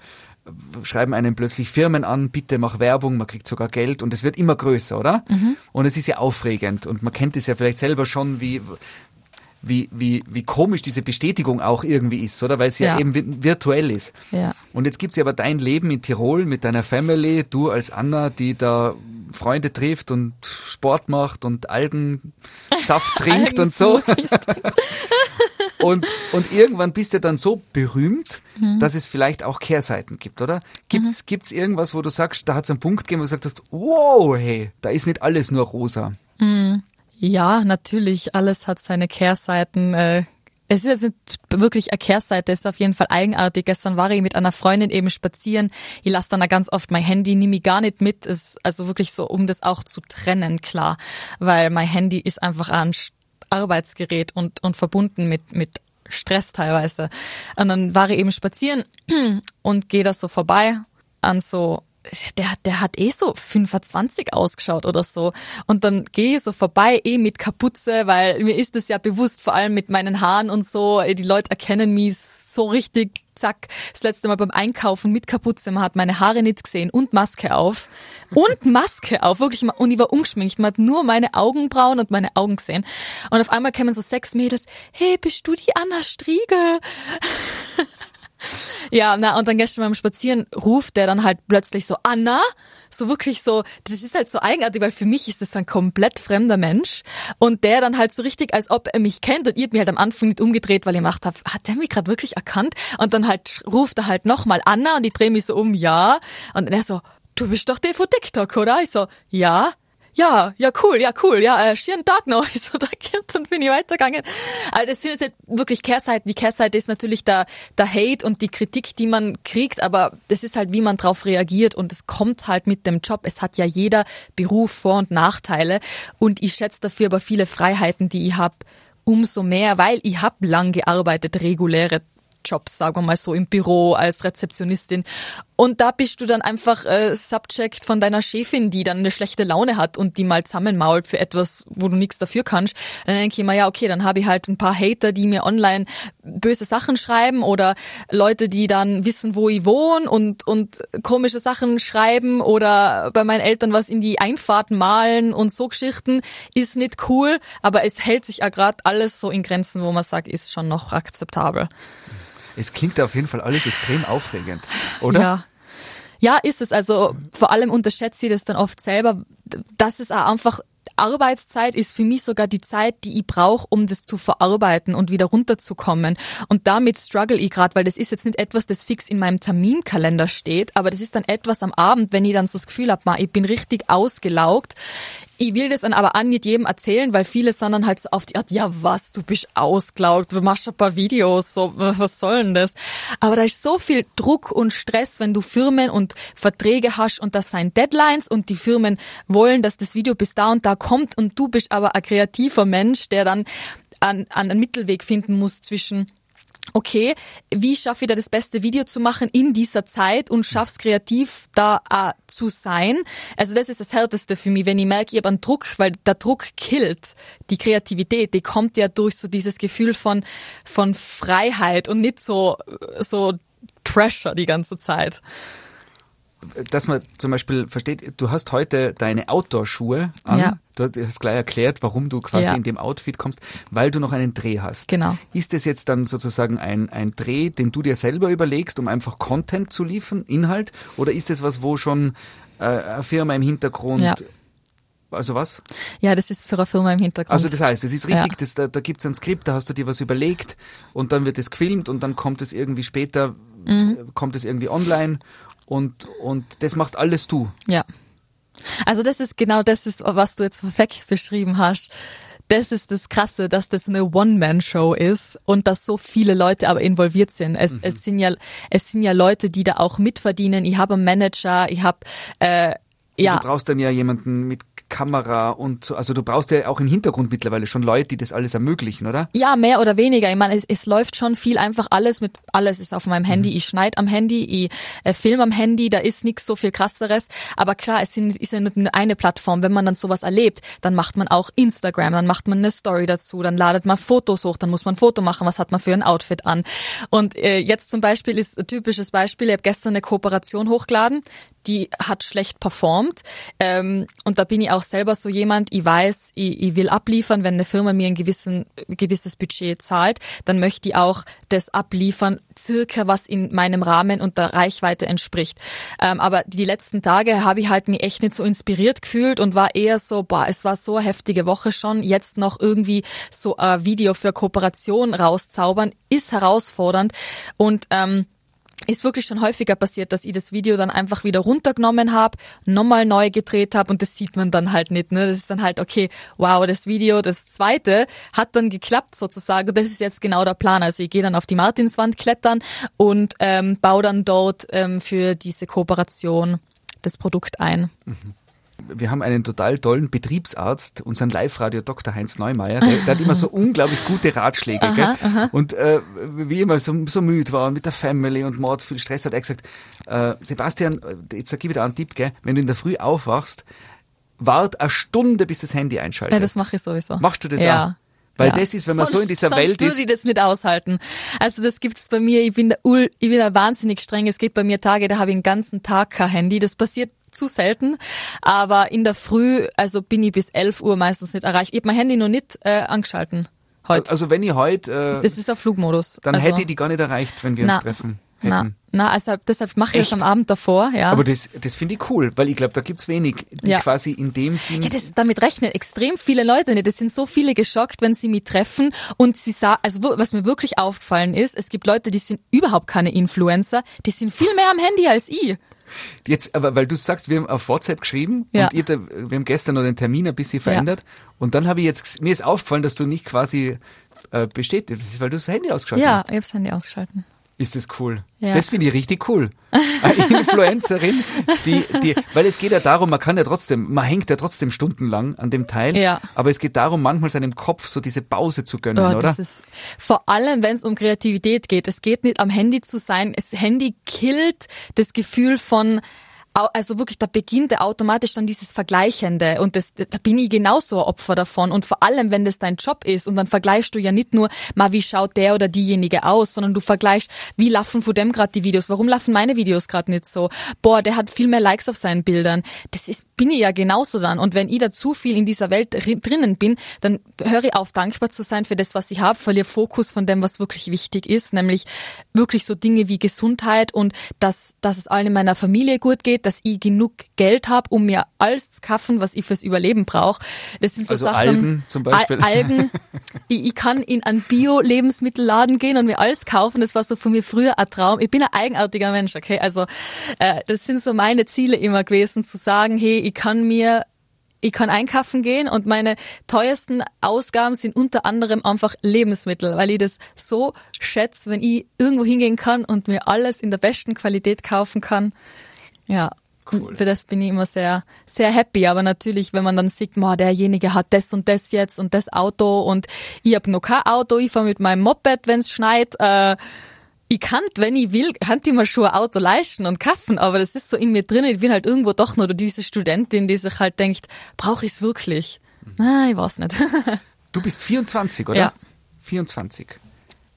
schreiben einen plötzlich Firmen an, bitte mach Werbung, man kriegt sogar Geld und es wird immer größer, oder? Mhm. Und es ist ja aufregend und man kennt es ja vielleicht selber schon, wie, wie, wie, wie komisch diese Bestätigung auch irgendwie ist, oder? Weil sie ja, ja eben virtuell ist. Ja. Und jetzt gibt's ja aber dein Leben in Tirol mit deiner Family, du als Anna, die da Freunde trifft und Sport macht und Algensaft trinkt und so. und, und irgendwann bist du dann so berühmt, mhm. dass es vielleicht auch Kehrseiten gibt, oder? Gibt's, mhm. gibt's irgendwas, wo du sagst, da hat's einen Punkt gegeben, wo du sagst, wow, hey, da ist nicht alles nur rosa. Mhm. Ja, natürlich. Alles hat seine Kehrseiten. Äh, es ist jetzt wirklich eine Kehrseite, ist auf jeden Fall eigenartig. Gestern war ich mit einer Freundin eben spazieren. Ich lasse dann ganz oft mein Handy, nehme ich gar nicht mit. Es ist also wirklich so, um das auch zu trennen, klar. Weil mein Handy ist einfach ein Arbeitsgerät und, und verbunden mit, mit Stress teilweise. Und dann war ich eben spazieren und gehe da so vorbei an so der, der hat eh so 25 ausgeschaut oder so. Und dann gehe ich so vorbei, eh mit Kapuze, weil mir ist es ja bewusst, vor allem mit meinen Haaren und so, die Leute erkennen mich so richtig, zack. Das letzte Mal beim Einkaufen mit Kapuze, man hat meine Haare nicht gesehen und Maske auf. Und Maske auf, wirklich. Und ich war ungeschminkt, man hat nur meine Augenbrauen und meine Augen gesehen. Und auf einmal kämen so sechs Mädels, hey, bist du die Anna Striegel? Ja, na, und dann gestern beim Spazieren ruft der dann halt plötzlich so, Anna, so wirklich so, das ist halt so eigenartig, weil für mich ist das ein komplett fremder Mensch und der dann halt so richtig, als ob er mich kennt und ich hab mich halt am Anfang nicht umgedreht, weil ich gemacht habe, hat der mich gerade wirklich erkannt? Und dann halt ruft er halt nochmal Anna und ich drehe mich so um, ja. Und er so, du bist doch der von TikTok, oder? Ich so, ja ja, ja, cool, ja, cool, ja, äh, Tag noch. Ich so, danke, und bin ich weitergegangen. Aber das sind jetzt wirklich Kehrseiten. Die Kehrseite ist natürlich der, der Hate und die Kritik, die man kriegt, aber das ist halt, wie man drauf reagiert und es kommt halt mit dem Job. Es hat ja jeder Beruf Vor- und Nachteile und ich schätze dafür aber viele Freiheiten, die ich hab umso mehr, weil ich hab lang gearbeitet, reguläre Jobs, sagen wir mal so, im Büro als Rezeptionistin. Und da bist du dann einfach äh, Subject von deiner Chefin, die dann eine schlechte Laune hat und die mal zusammenmault für etwas, wo du nichts dafür kannst. Dann denke ich mir, ja, okay, dann habe ich halt ein paar Hater, die mir online böse Sachen schreiben oder Leute, die dann wissen, wo ich wohne und, und komische Sachen schreiben oder bei meinen Eltern was in die Einfahrt malen und so Geschichten. Ist nicht cool, aber es hält sich ja gerade alles so in Grenzen, wo man sagt, ist schon noch akzeptabel. Es klingt auf jeden Fall alles extrem aufregend, oder? Ja. Ja, ist es. Also vor allem unterschätzt sie das dann oft selber. Das ist auch einfach Arbeitszeit ist für mich sogar die Zeit, die ich brauche, um das zu verarbeiten und wieder runterzukommen. Und damit struggle ich gerade, weil das ist jetzt nicht etwas, das fix in meinem Terminkalender steht, aber das ist dann etwas am Abend, wenn ich dann so das Gefühl habe, ich bin richtig ausgelaugt. Ich will das dann aber an nicht jedem erzählen, weil viele sind dann halt so auf die Art, ja was, du bist ausgelaugt, du machst ein paar Videos, so, was soll denn das? Aber da ist so viel Druck und Stress, wenn du Firmen und Verträge hast und das sind Deadlines und die Firmen wollen, dass das Video bis da und da kommt und du bist aber ein kreativer Mensch, der dann an, an einen Mittelweg finden muss zwischen okay, wie schaffe ich da das beste Video zu machen in dieser Zeit und schaff's kreativ da äh, zu sein. Also das ist das Härteste für mich, wenn ich merke, ich habe einen Druck, weil der Druck killt. Die Kreativität, die kommt ja durch so dieses Gefühl von, von Freiheit und nicht so, so Pressure die ganze Zeit dass man zum Beispiel versteht, du hast heute deine Outdoor-Schuhe an. Ja. Du hast gleich erklärt, warum du quasi Ja. in dem Outfit kommst, weil du noch einen Dreh hast. Genau. Ist das jetzt dann sozusagen ein, ein Dreh, den du dir selber überlegst, um einfach Content zu liefern, Inhalt? Oder ist das was, wo schon äh, eine Firma im Hintergrund, Ja. also was? Ja, das ist für eine Firma im Hintergrund. Also das heißt, es ist richtig, Ja. das, da, da gibt es ein Skript, da hast du dir was überlegt und dann wird es gefilmt und dann kommt es irgendwie später, Mhm. kommt es irgendwie online und, und das machst alles du. Ja. Also das ist genau das ist, was du jetzt perfekt beschrieben hast. Das ist das Krasse, dass das eine One-Man-Show ist und dass so viele Leute aber involviert sind. Es, es sind ja, es sind ja Leute, die da auch mitverdienen. Ich habe einen Manager, ich habe äh, ja. Du brauchst dann ja jemanden mit Kamera und so, also du brauchst ja auch im Hintergrund mittlerweile schon Leute, die das alles ermöglichen, oder? Ja, mehr oder weniger. Ich meine, es, es läuft schon viel einfach alles mit, alles ist auf meinem Handy. Ich schneid am Handy, ich äh, film am Handy, da ist nichts so viel krasseres. Aber klar, es sind, ist ja nur eine Plattform. Wenn man dann sowas erlebt, dann macht man auch Instagram, dann macht man eine Story dazu, dann ladet man Fotos hoch, dann muss man ein Foto machen, was hat man für ein Outfit an. Und äh, jetzt zum Beispiel ist ein typisches Beispiel, ich habe gestern eine Kooperation hochgeladen, die hat schlecht performt. Ähm, und da bin ich auch selber so jemand, ich weiß, ich, ich will abliefern, wenn eine Firma mir ein gewissen, gewisses Budget zahlt, dann möchte ich auch das abliefern, circa was in meinem Rahmen und der Reichweite entspricht. Ähm, aber die letzten Tage habe ich halt mich echt nicht so inspiriert gefühlt und war eher so, boah, es war so eine heftige Woche schon, jetzt noch irgendwie so ein Video für Kooperation rauszaubern, ist herausfordernd und ähm, ist wirklich schon häufiger passiert, dass ich das Video dann einfach wieder runtergenommen habe, nochmal neu gedreht habe und das sieht man dann halt nicht. Ne? Das ist dann halt, okay, wow, das Video, das zweite, hat dann geklappt sozusagen. Das ist jetzt genau der Plan. Also ich gehe dann auf die Martinswand klettern und ähm, baue dann dort ähm, für diese Kooperation das Produkt ein. Wir haben einen total tollen Betriebsarzt, unseren Live-Radio Dr. Heinz Neumeier, der, der hat immer so unglaublich gute Ratschläge. gell? Und äh, wie immer so, so müde war und mit der Family und Mords viel Stress hat er gesagt, äh, Sebastian, äh, jetzt sag ich wieder einen Tipp, gell? wenn du in der Früh aufwachst, wart eine Stunde, bis das Handy einschaltet. Ja, das mache ich sowieso. Machst du das ja. auch? Weil ja. das ist, wenn man sonst, so in dieser sonst Welt ist. würde ich das nicht aushalten. Also das gibt's bei mir, ich bin da, ich bin da wahnsinnig streng. Es gibt bei mir Tage, da habe ich den ganzen Tag kein Handy. Das passiert zu selten. Aber in der Früh, also bin ich bis 11 Uhr meistens nicht erreicht. Ich habe mein Handy noch nicht äh, angeschalten heute. Also wenn ich heute, äh, das ist auf Flugmodus. dann also, hätte ich die gar nicht erreicht, wenn wir na, uns treffen Na, hätten. na, also deshalb mache ich Echt? das am Abend davor, ja. Aber das, das finde ich cool, weil ich glaube, da gibt's wenig, die Ja. quasi in dem Sinn. Ja, das, damit rechnen extrem viele Leute nicht. Es sind so viele geschockt, wenn sie mich treffen und sie sagen, also was mir wirklich aufgefallen ist, es gibt Leute, die sind überhaupt keine Influencer, die sind viel mehr am Handy als ich. Jetzt, aber weil du sagst, wir haben auf WhatsApp geschrieben Ja. und ihr, wir haben gestern noch den Termin ein bisschen verändert und dann habe ich jetzt, mir ist aufgefallen, dass du nicht quasi äh, bestätigt, das ist, weil du das Handy ausgeschaltet Ja, hast. ich habe das Handy ausgeschalten. Ist das cool? Ja. Das finde ich richtig cool. Eine Influencerin, die, die, weil es geht ja darum, man kann ja trotzdem, man hängt ja trotzdem stundenlang an dem Teil, Ja. aber es geht darum, manchmal seinem Kopf so diese Pause zu gönnen, Oh, oder? das ist vor allem, wenn es um Kreativität geht. Es geht nicht am Handy zu sein. Das Handy killt das Gefühl von also wirklich, da beginnt automatisch dann dieses Vergleichende und das, da bin ich genauso ein Opfer davon und vor allem, wenn das dein Job ist und dann vergleichst du ja nicht nur mal, wie schaut der oder diejenige aus, sondern du vergleichst, wie laufen von dem gerade die Videos, warum laufen meine Videos gerade nicht so, boah, der hat viel mehr Likes auf seinen Bildern, das ist, bin ich ja genauso dann. Und wenn ich da zu viel in dieser Welt drin- drinnen bin, dann höre ich auf, dankbar zu sein für das, was ich habe, verliere Fokus von dem, was wirklich wichtig ist, nämlich wirklich so Dinge wie Gesundheit und dass, dass es allen in meiner Familie gut geht, dass ich genug Geld habe, um mir alles zu kaufen, was ich fürs Überleben brauche. Das sind so Also Sachen. Algen zum Beispiel. Al Algen. ich, ich kann in einen Bio-Lebensmittelladen gehen und mir alles kaufen. Das war so von mir früher ein Traum. Ich bin ein eigenartiger Mensch, okay? Also äh, das sind so meine Ziele immer gewesen, zu sagen, hey, ich kann mir ich kann einkaufen gehen und meine teuersten Ausgaben sind unter anderem einfach Lebensmittel, weil ich das so schätze, wenn ich irgendwo hingehen kann und mir alles in der besten Qualität kaufen kann. Ja. Cool. Für das bin ich immer sehr, sehr happy. Aber natürlich, wenn man dann sieht, boah, derjenige hat das und das jetzt und das Auto und ich hab noch kein Auto, ich fahr mit meinem Moped, wenn's schneit, äh, ich kann, wenn ich will, kann ich mir schon ein Auto leisten und kaufen, aber das ist so in mir drin. Ich bin halt irgendwo doch nur diese Studentin, die sich halt denkt, brauche ich es wirklich? Na, ich weiß nicht. Du bist 24, oder? Ja. 24.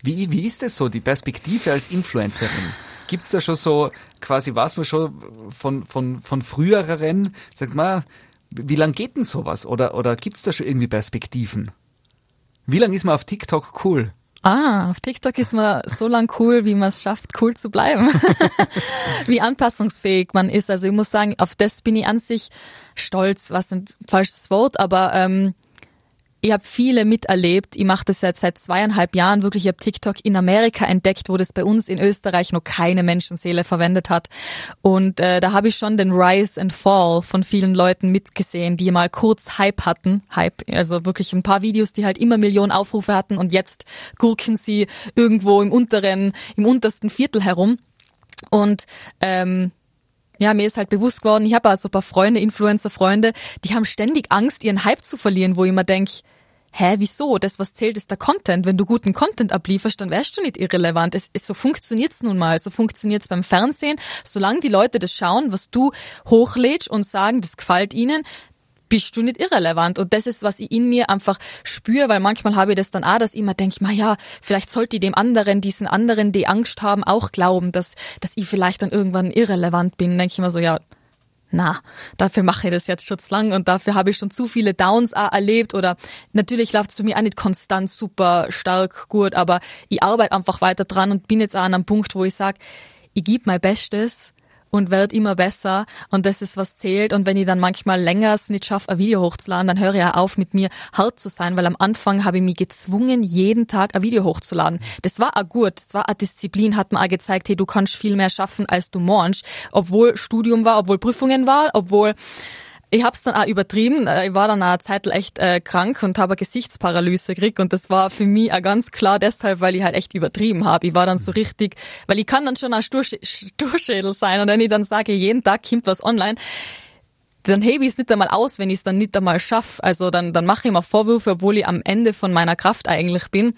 Wie, wie ist das so, die Perspektive als Influencerin? Gibt's da schon so, quasi weiß man schon von, von, von früheren, sagt man, wie lang geht denn sowas? Oder, oder gibt's da schon irgendwie Perspektiven? Wie lang ist man auf TikTok cool? Ah, auf TikTok ist man so lang cool, wie man es schafft, cool zu bleiben. wie anpassungsfähig man ist. Also ich muss sagen, auf das bin ich an sich stolz, was ein falsches Wort, aber ähm, ich habe viele miterlebt. Ich mache das jetzt seit zweieinhalb Jahren wirklich. Ich habe TikTok in Amerika entdeckt, wo das bei uns in Österreich noch keine Menschenseele verwendet hat. Und äh, da habe ich schon den Rise and Fall von vielen Leuten mitgesehen, die mal kurz Hype hatten. Hype, also wirklich ein paar Videos, die halt immer Millionen Aufrufe hatten und jetzt gurken sie irgendwo im unteren, im untersten Viertel herum. Und ähm, ja, mir ist halt bewusst geworden, ich habe also ein paar Freunde, Influencer-Freunde, die haben ständig Angst, ihren Hype zu verlieren, wo ich mir denk, hä, wieso? Das, was zählt, ist der Content. Wenn du guten Content ablieferst, dann wärst du nicht irrelevant. Es, es, so funktioniert's nun mal. So funktioniert's beim Fernsehen. Solange die Leute das schauen, was du hochlädst und sagen, das gefällt ihnen, bist du nicht irrelevant. Und das ist, was ich in mir einfach spüre, weil manchmal habe ich das dann auch, dass ich immer denke, ma ja, vielleicht sollte ich dem anderen, diesen anderen, die Angst haben, auch glauben, dass, dass ich vielleicht dann irgendwann irrelevant bin. Denke ich immer so, ja, na, dafür mache ich das jetzt schon zu lang und dafür habe ich schon zu viele Downs auch erlebt oder natürlich läuft es für mich auch nicht konstant super stark gut, aber ich arbeite einfach weiter dran und bin jetzt auch an einem Punkt, wo ich sage, ich gebe mein Bestes und werde immer besser. Und das ist was zählt. Und wenn ich dann manchmal länger es nicht schaffe, ein Video hochzuladen, dann höre ich auch auf mit mir hart zu sein, weil am Anfang habe ich mich gezwungen, jeden Tag ein Video hochzuladen. Das war auch gut, das war eine Disziplin, hat mir auch gezeigt, hey, du kannst viel mehr schaffen, als du meinst, obwohl Studium war, obwohl Prüfungen war, obwohl ich hab's dann auch übertrieben. Äh, ich war dann auch eine Zeit echt äh, krank und habe Gesichtsparalyse gekriegt und das war für mich auch ganz klar deshalb, weil ich halt echt übertrieben habe. Ich war dann so richtig, weil ich kann dann schon ein Stursch Sturschädel sein und wenn ich dann sage, jeden Tag kommt was online, dann hebe ich es nicht einmal aus, wenn ich es dann nicht einmal schaffe. Also dann, dann mache ich mir Vorwürfe, obwohl ich am Ende von meiner Kraft eigentlich bin.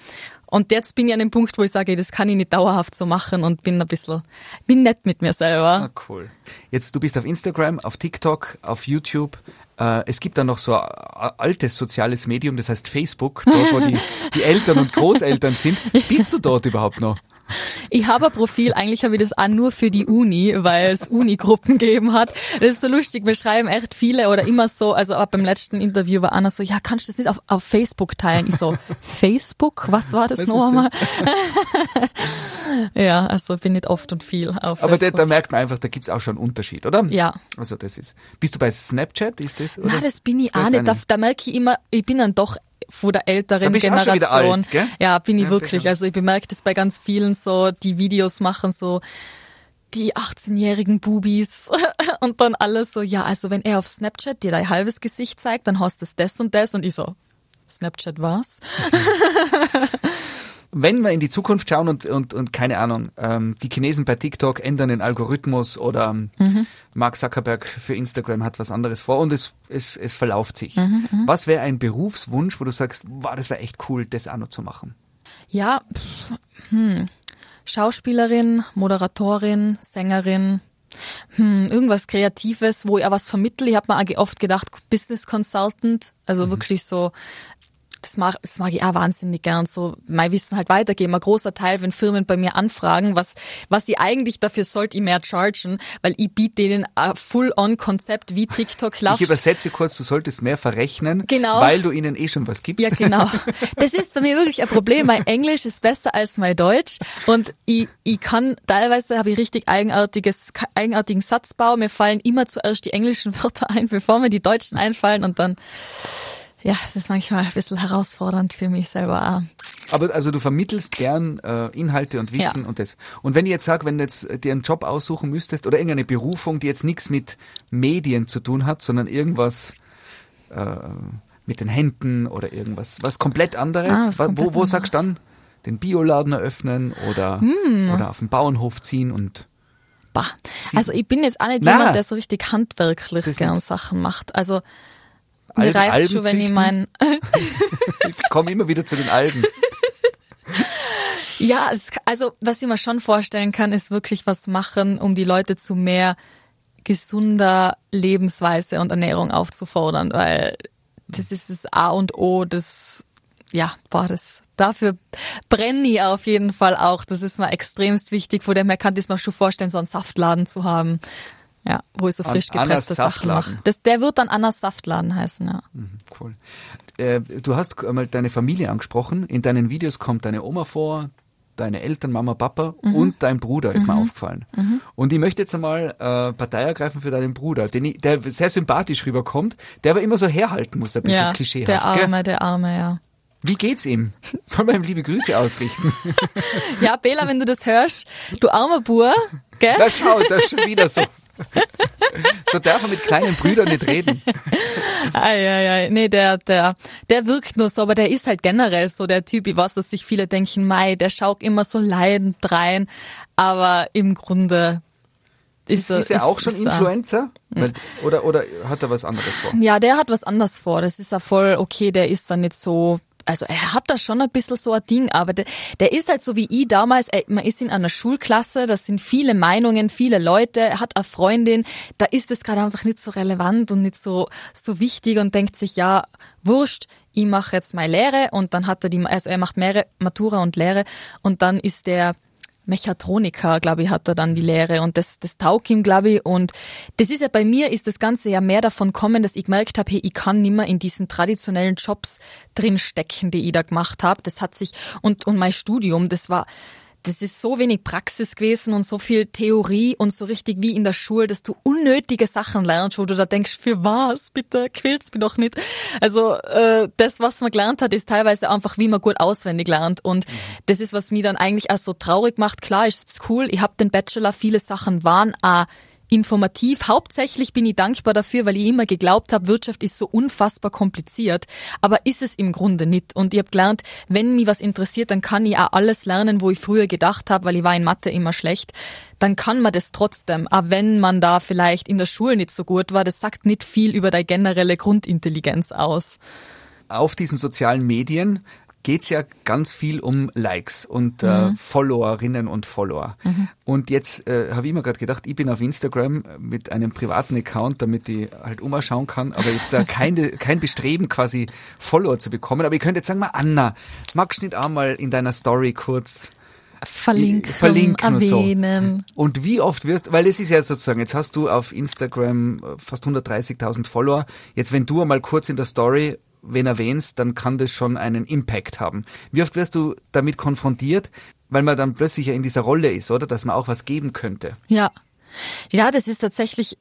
Und jetzt bin ich an dem Punkt, wo ich sage, das kann ich nicht dauerhaft so machen und bin ein bisschen, bin nett mit mir selber. Ah, cool. Jetzt, du bist auf Instagram, auf TikTok, auf YouTube. Äh, es gibt dann noch so ein altes soziales Medium, das heißt Facebook, dort wo die, die Eltern und Großeltern sind. Bist du dort überhaupt noch? Ich habe ein Profil, eigentlich habe ich das auch nur für die Uni, weil es Uni-Gruppen gegeben hat. Das ist so lustig, wir schreiben echt viele oder immer so, also auch beim letzten Interview war Anna so, ja, kannst du das nicht auf, auf Facebook teilen? Ich so, Facebook? Was war das noch einmal? ja, also bin nicht oft und viel auf Aber da, Facebook. da merkt man einfach, da gibt's auch schon einen Unterschied, oder? Ja. Also das ist. Bist du bei Snapchat? Ist das? Oder? Na, das bin ich auch nicht. Da, da merke ich immer, ich bin dann doch vor der älteren Generation. alt? Ja, bin ich Ja, wirklich. Also ich bemerke das bei ganz vielen so, die Videos machen so die 18-jährigen Bubis und dann alles so, ja, also wenn er auf Snapchat dir dein halbes Gesicht zeigt, dann hast du das und das und ich so, Snapchat was? Wenn wir in die Zukunft schauen und, und, und keine Ahnung, ähm, die Chinesen bei TikTok ändern den Algorithmus oder ähm, Mhm. Mark Zuckerberg für Instagram hat was anderes vor und es, es, es verlauft sich. Mhm, Was wäre ein Berufswunsch, wo du sagst, wow, das wäre echt cool, das auch noch zu machen? Ja, pff, hm. Schauspielerin, Moderatorin, Sängerin, hm, irgendwas Kreatives, wo ich auch was vermittle. Ich habe mir auch oft gedacht, Business Consultant, also wirklich so, das mag, das mag ich auch wahnsinnig gern, so mein Wissen halt weitergeben. Ein großer Teil, wenn Firmen bei mir anfragen, was, was sie eigentlich dafür sollte ich mehr chargen, weil ich biete denen ein Full-on-Konzept wie TikTok Ich läuft. übersetze kurz, du solltest mehr verrechnen, Genau. weil du ihnen eh schon was gibst. Ja, genau. Das ist bei mir wirklich ein Problem. Mein Englisch ist besser als mein Deutsch und ich, ich kann, teilweise habe ich richtig eigenartiges, eigenartigen Satzbau. Mir fallen immer zuerst die englischen Wörter ein, bevor mir die deutschen einfallen und dann, ja, es ist manchmal ein bisschen herausfordernd für mich selber auch. Aber also du vermittelst gern äh, Inhalte und Wissen Ja. und das. Und wenn ich jetzt sage, wenn du jetzt äh, dir einen Job aussuchen müsstest oder irgendeine Berufung, die jetzt nichts mit Medien zu tun hat, sondern irgendwas äh, mit den Händen oder irgendwas, was komplett anderes, Ah, was wa- komplett wo, wo sagst du anderes. dann? Den Bioladen eröffnen oder, Hm. oder auf den Bauernhof ziehen und Bah. Also ich bin jetzt auch nicht Na. jemand, der so richtig handwerklich Das- gern Sachen macht. Also Alben- mir reicht schon, wenn ich züchten? mein Ich komme immer wieder zu den Alben. Ja, es, also was ich mir schon vorstellen kann, ist wirklich was machen, um die Leute zu mehr gesunder Lebensweise und Ernährung aufzufordern, weil das ist das A und O, das ja, boah, das dafür brenne ich auf jeden Fall auch. Das ist mir extremst wichtig. Von dem her kann ich mir schon vorstellen, so einen Saftladen zu haben. Ja, wo ich so An- frisch Annas gepresste Sachen mache. Das, der wird dann Annas Saftladen heißen, ja. Cool. Äh, du hast einmal deine Familie angesprochen. In deinen Videos kommt deine Oma vor, deine Eltern, Mama, Papa Mhm. und dein Bruder ist mir aufgefallen. Und ich möchte jetzt einmal äh, Partei ergreifen für deinen Bruder, den ich, der sehr sympathisch rüberkommt, der aber immer so herhalten muss, ein bisschen Ja, klischeehaft. der gell? Arme, der Arme, ja. Wie geht's ihm? Soll man ihm liebe Grüße ausrichten? Ja, Bela, wenn du das hörst, du armer Bur, gell? Na schau, das ist schon wieder so. So darf man mit kleinen Brüdern nicht reden. Ei, ei, ei. Nee, der, der, der wirkt nur so, aber der ist halt generell so der Typ, ich weiß, dass sich viele denken, Mai, der schaut immer so leidend rein, aber im Grunde ist, Ist er auch schon er- Influencer? Weil, oder, oder hat er was anderes vor? Ja, der hat was anderes vor. Das ist ja voll okay, der ist dann nicht so. Also er hat da schon ein bisschen so ein Ding, aber der, der ist halt so wie ich damals, ey, man ist in einer Schulklasse, das sind viele Meinungen, viele Leute, hat eine Freundin, da ist es gerade einfach nicht so relevant und nicht so, so wichtig und denkt sich, ja, wurscht, ich mache jetzt meine Lehre und dann hat er die, also er macht mehrere Matura und Lehre und dann ist der Mechatroniker, glaube ich, hat er dann die Lehre und das, das taugt ihm, glaube ich. Und das ist ja bei mir, ist das Ganze ja mehr davon kommen, dass ich gemerkt habe, hey, ich kann nimmer in diesen traditionellen Jobs drinstecken, die ich da gemacht habe. Das hat sich, und, und mein Studium, das war, das ist so wenig Praxis gewesen und so viel Theorie und so richtig wie in der Schule, dass du unnötige Sachen lernst, wo du da denkst, für was, bitte, quält's mich doch nicht. Also äh, das, was man gelernt hat, ist teilweise einfach, wie man gut auswendig lernt. Und das ist, was mich dann eigentlich auch so traurig macht. Klar, ist es cool, ich habe den Bachelor, viele Sachen waren auch informativ. Hauptsächlich bin ich dankbar dafür, weil ich immer geglaubt habe, Wirtschaft ist so unfassbar kompliziert. Aber ist es im Grunde nicht. Und ich habe gelernt, wenn mich was interessiert, dann kann ich auch alles lernen, wo ich früher gedacht habe, weil ich war in Mathe immer schlecht. Dann kann man das trotzdem. Auch wenn man da vielleicht in der Schule nicht so gut war, das sagt nicht viel über deine generelle Grundintelligenz aus. Auf diesen sozialen Medien geht's ja ganz viel um Likes und äh, Followerinnen und Follower. Und jetzt äh, habe ich mir gerade gedacht, ich bin auf Instagram mit einem privaten Account, damit ich halt umschauen kann, aber ich hab da keine, kein Bestreben, quasi Follower zu bekommen. Aber ich könnte jetzt sagen, mal Anna, magst du nicht einmal in deiner Story kurz Verlinken, verlinken und so. erwähnen. Und wie oft wirst, weil es ist ja sozusagen, jetzt hast du auf Instagram äh, fast 130.000 Follower. Jetzt, wenn du einmal kurz in der Story wen erwähnst, dann kann das schon einen Impact haben. Wie oft wirst du damit konfrontiert, weil man dann plötzlich ja in dieser Rolle ist, oder? Dass man auch was geben könnte. Ja. Ja, das ist tatsächlich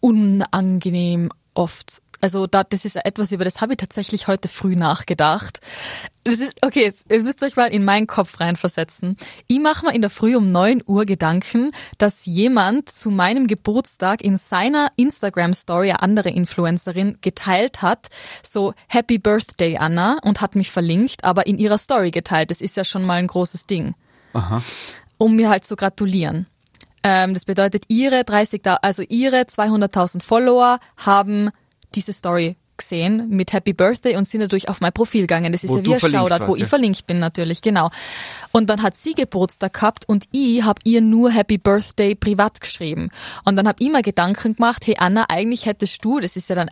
unangenehm oft. Also da, das ist etwas, über das habe ich tatsächlich heute früh nachgedacht. Das ist, okay, jetzt, jetzt müsst ihr euch mal in meinen Kopf reinversetzen. Ich mache mir in der Früh um 9 Uhr Gedanken, dass jemand zu meinem Geburtstag in seiner Instagram-Story eine andere Influencerin geteilt hat, so Happy Birthday Anna und hat mich verlinkt, aber in ihrer Story geteilt. Das ist ja schon mal ein großes Ding Aha. um mir halt zu gratulieren. Ähm, das bedeutet, ihre 30, also ihre 200.000 Follower haben diese Story gesehen mit Happy Birthday und sind dadurch auf mein Profil gegangen. Das ist Wo ja wie ein Shoutout, wo ich ja. verlinkt bin natürlich, genau. Und dann hat sie Geburtstag gehabt und ich habe ihr nur Happy Birthday privat geschrieben. Und dann habe ich mir Gedanken gemacht, hey Anna, eigentlich hättest du, das ist ja dann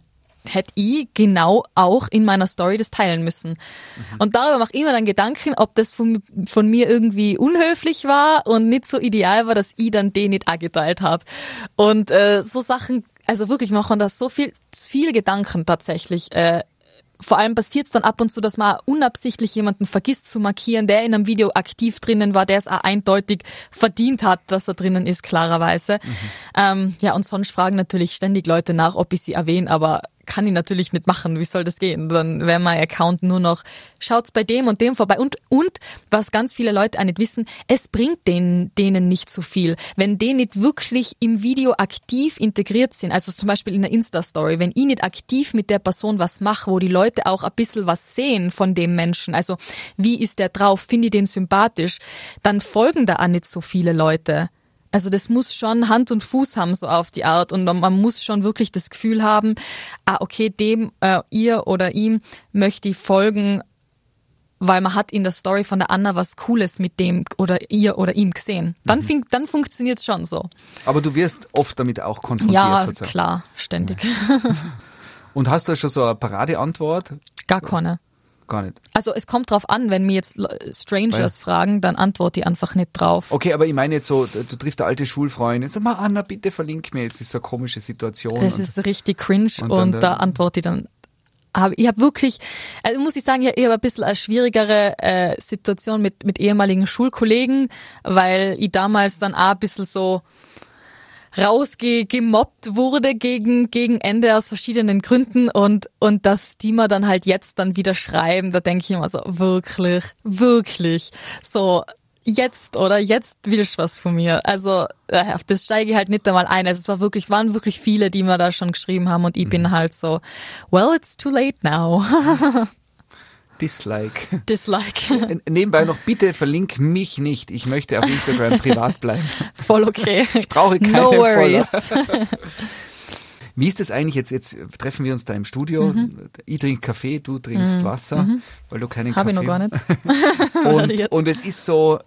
hätte ich genau auch in meiner Story das teilen müssen. Mhm. Und darüber mache ich mir dann Gedanken, ob das von, von mir irgendwie unhöflich war und nicht so ideal war, dass ich dann den nicht auch geteilt habe. Und äh, so Sachen, also wirklich machen da so viel, viel Gedanken tatsächlich. Äh, vor allem passiert es dann ab und zu, dass man auch unabsichtlich jemanden vergisst zu markieren, der in einem Video aktiv drinnen war, der es auch eindeutig verdient hat, dass er drinnen ist, klarerweise. Ähm, ja, und sonst fragen natürlich ständig Leute nach, ob ich sie erwähne, aber kann ich natürlich nicht machen. Wie soll das gehen? Dann wäre mein Account nur noch, schaut's bei dem und dem vorbei. Und, und, was ganz viele Leute auch nicht wissen, es bringt denen, denen nicht so viel. Wenn die nicht wirklich im Video aktiv integriert sind, also zum Beispiel in der Insta-Story, wenn ich nicht aktiv mit der Person was mache, wo die Leute auch ein bisschen was sehen von dem Menschen, also wie ist der drauf, finde ich den sympathisch, dann folgen da auch nicht so viele Leute. Also das muss schon Hand und Fuß haben, so auf die Art. Und man muss schon wirklich das Gefühl haben, ah, okay, dem, äh, ihr oder ihm möchte ich folgen, weil man hat in der Story von der Anna was Cooles mit dem oder ihr oder ihm gesehen. Dann, mhm. dann funktioniert's schon so. Aber du wirst oft damit auch konfrontiert. Ja, sozusagen. klar, ständig. Und hast du schon so eine Paradeantwort? Gar keine. Gar nicht. Also es kommt drauf an, wenn mir jetzt Strangers ja. fragen, dann antworte ich einfach nicht drauf. Okay, aber ich meine jetzt so, du triffst eine alte Schulfreundin, sag mal, Anna, bitte verlink mir, jetzt ist so eine komische Situation. Das ist richtig cringe und, und da antworte ich dann habe ich habe wirklich, also muss ich sagen, ja eher ein bisschen eine schwierigere äh, Situation mit mit ehemaligen Schulkollegen, weil ich damals dann auch ein bisschen so rausgemobbt wurde gegen, gegen Ende aus verschiedenen Gründen und, und dass die mir dann halt jetzt dann wieder schreiben, da denke ich immer so, wirklich, wirklich, so, jetzt oder jetzt willst du was von mir. Also äh, auf das steige ich halt nicht einmal ein. Also es war wirklich, waren wirklich viele, die mir da schon geschrieben haben und ich mhm. bin halt so, well, it's too late now. Dislike. Dislike. Nebenbei noch, bitte verlink mich nicht. Ich möchte auf Instagram privat bleiben. Voll okay. Ich brauche keine No worries. Wie ist das eigentlich jetzt? Jetzt treffen wir uns da im Studio. Mhm. Ich trinke Kaffee, du trinkst mhm. Wasser, mhm. weil du keinen Hab Kaffee. Habe ich noch gar nicht. und, und es ist so,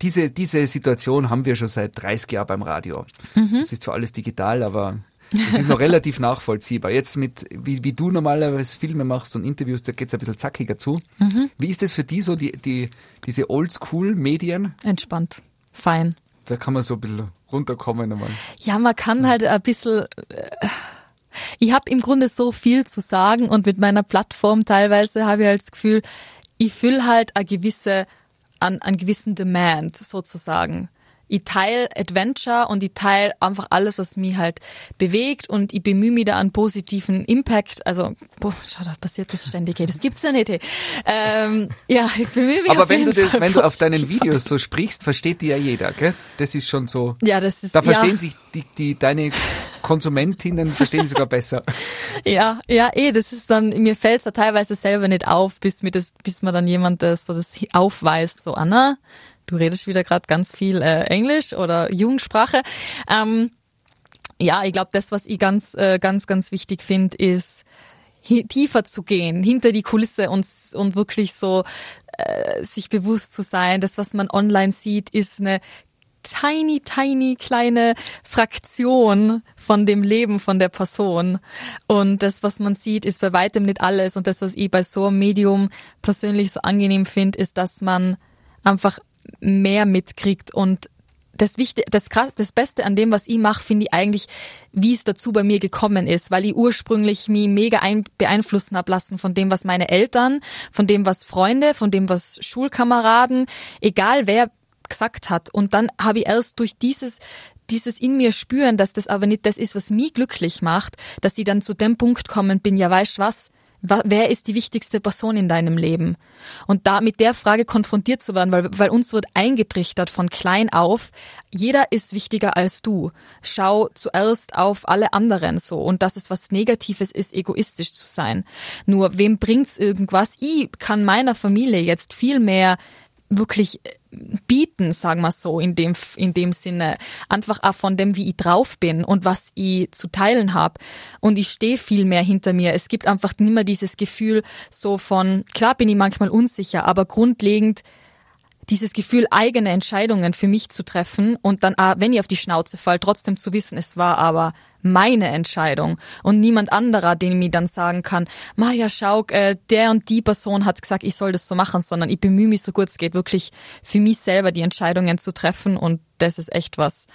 diese, diese Situation haben wir schon seit 30 Jahren beim Radio. Mhm. Es ist zwar alles digital, aber es ist noch relativ nachvollziehbar. Jetzt mit, wie, wie du normalerweise Filme machst und Interviews, da geht es ein bisschen zackiger zu. Mhm. Wie ist das für die so, die, die, diese Oldschool-Medien? Entspannt. Fein. Da kann man so ein bisschen runterkommen einmal. Ja, man kann halt ein bisschen. Äh, ich habe im Grunde so viel zu sagen und mit meiner Plattform teilweise habe ich halt das Gefühl, ich fülle halt eine gewisse, an, einen gewissen Demand sozusagen ich teile Adventure und ich teile einfach alles, was mich halt bewegt und ich bemühe mich da an positiven Impact. Also, boah, schau, da passiert das ständig. Das gibt's ja nicht. Hey. Ähm, ja, ich bemühe mich Aber wenn du, das, wenn du auf deinen Videos so sprichst, versteht die ja jeder, gell? Das ist schon so. Ja, das ist. Da verstehen ja. sich die, die, deine Konsumentinnen verstehen sogar besser. Ja, ja, eh, das ist dann, mir fällt's da teilweise selber nicht auf, bis mir das, bis mir dann jemand das so das aufweist, so Anna, Du redest wieder gerade ganz viel äh, Englisch oder Jugendsprache. Ähm, ja, ich glaube, das, was ich ganz, äh, ganz, ganz wichtig finde, ist tiefer zu gehen, hinter die Kulisse und, und wirklich so äh, sich bewusst zu sein. Das, was man online sieht, ist eine tiny, tiny kleine Fraktion von dem Leben von der Person. Und das, was man sieht, ist bei weitem nicht alles. Und das, was ich bei so einem Medium persönlich so angenehm finde, ist, dass man einfach mehr mitkriegt und das Wichtige, das krass, das Beste an dem, was ich mache, finde ich eigentlich, wie es dazu bei mir gekommen ist, weil ich ursprünglich mich mega ein, beeinflussen hab lassen von dem, was meine Eltern, von dem, was Freunde, von dem, was Schulkameraden, egal wer gesagt hat. Und dann habe ich erst durch dieses dieses in mir spüren, dass das aber nicht das ist, was mich glücklich macht, dass ich dann zu dem Punkt kommen bin, ja weißt was, wer ist die wichtigste Person in deinem Leben? Und da mit der Frage konfrontiert zu werden, weil, weil uns wird eingetrichtert von klein auf, jeder ist wichtiger als du. Schau zuerst auf alle anderen so. Und dass es was Negatives ist, egoistisch zu sein. Nur wem bringt's irgendwas? Ich kann meiner Familie jetzt viel mehr wirklich äh, bieten, sagen wir so, in dem, in dem Sinne. Einfach auch von dem, wie ich drauf bin und was ich zu teilen habe. Und ich stehe viel mehr hinter mir. Es gibt einfach nicht mehr dieses Gefühl so von, klar bin ich manchmal unsicher, aber grundlegend dieses Gefühl, eigene Entscheidungen für mich zu treffen und dann, auch, wenn ich auf die Schnauze fall, trotzdem zu wissen, es war aber meine Entscheidung. Und niemand anderer, den mir dann sagen kann, Maja Schauk, äh, der und die Person hat gesagt, ich soll das so machen, sondern ich bemühe mich so gut es geht, wirklich für mich selber die Entscheidungen zu treffen. Und das ist echt was,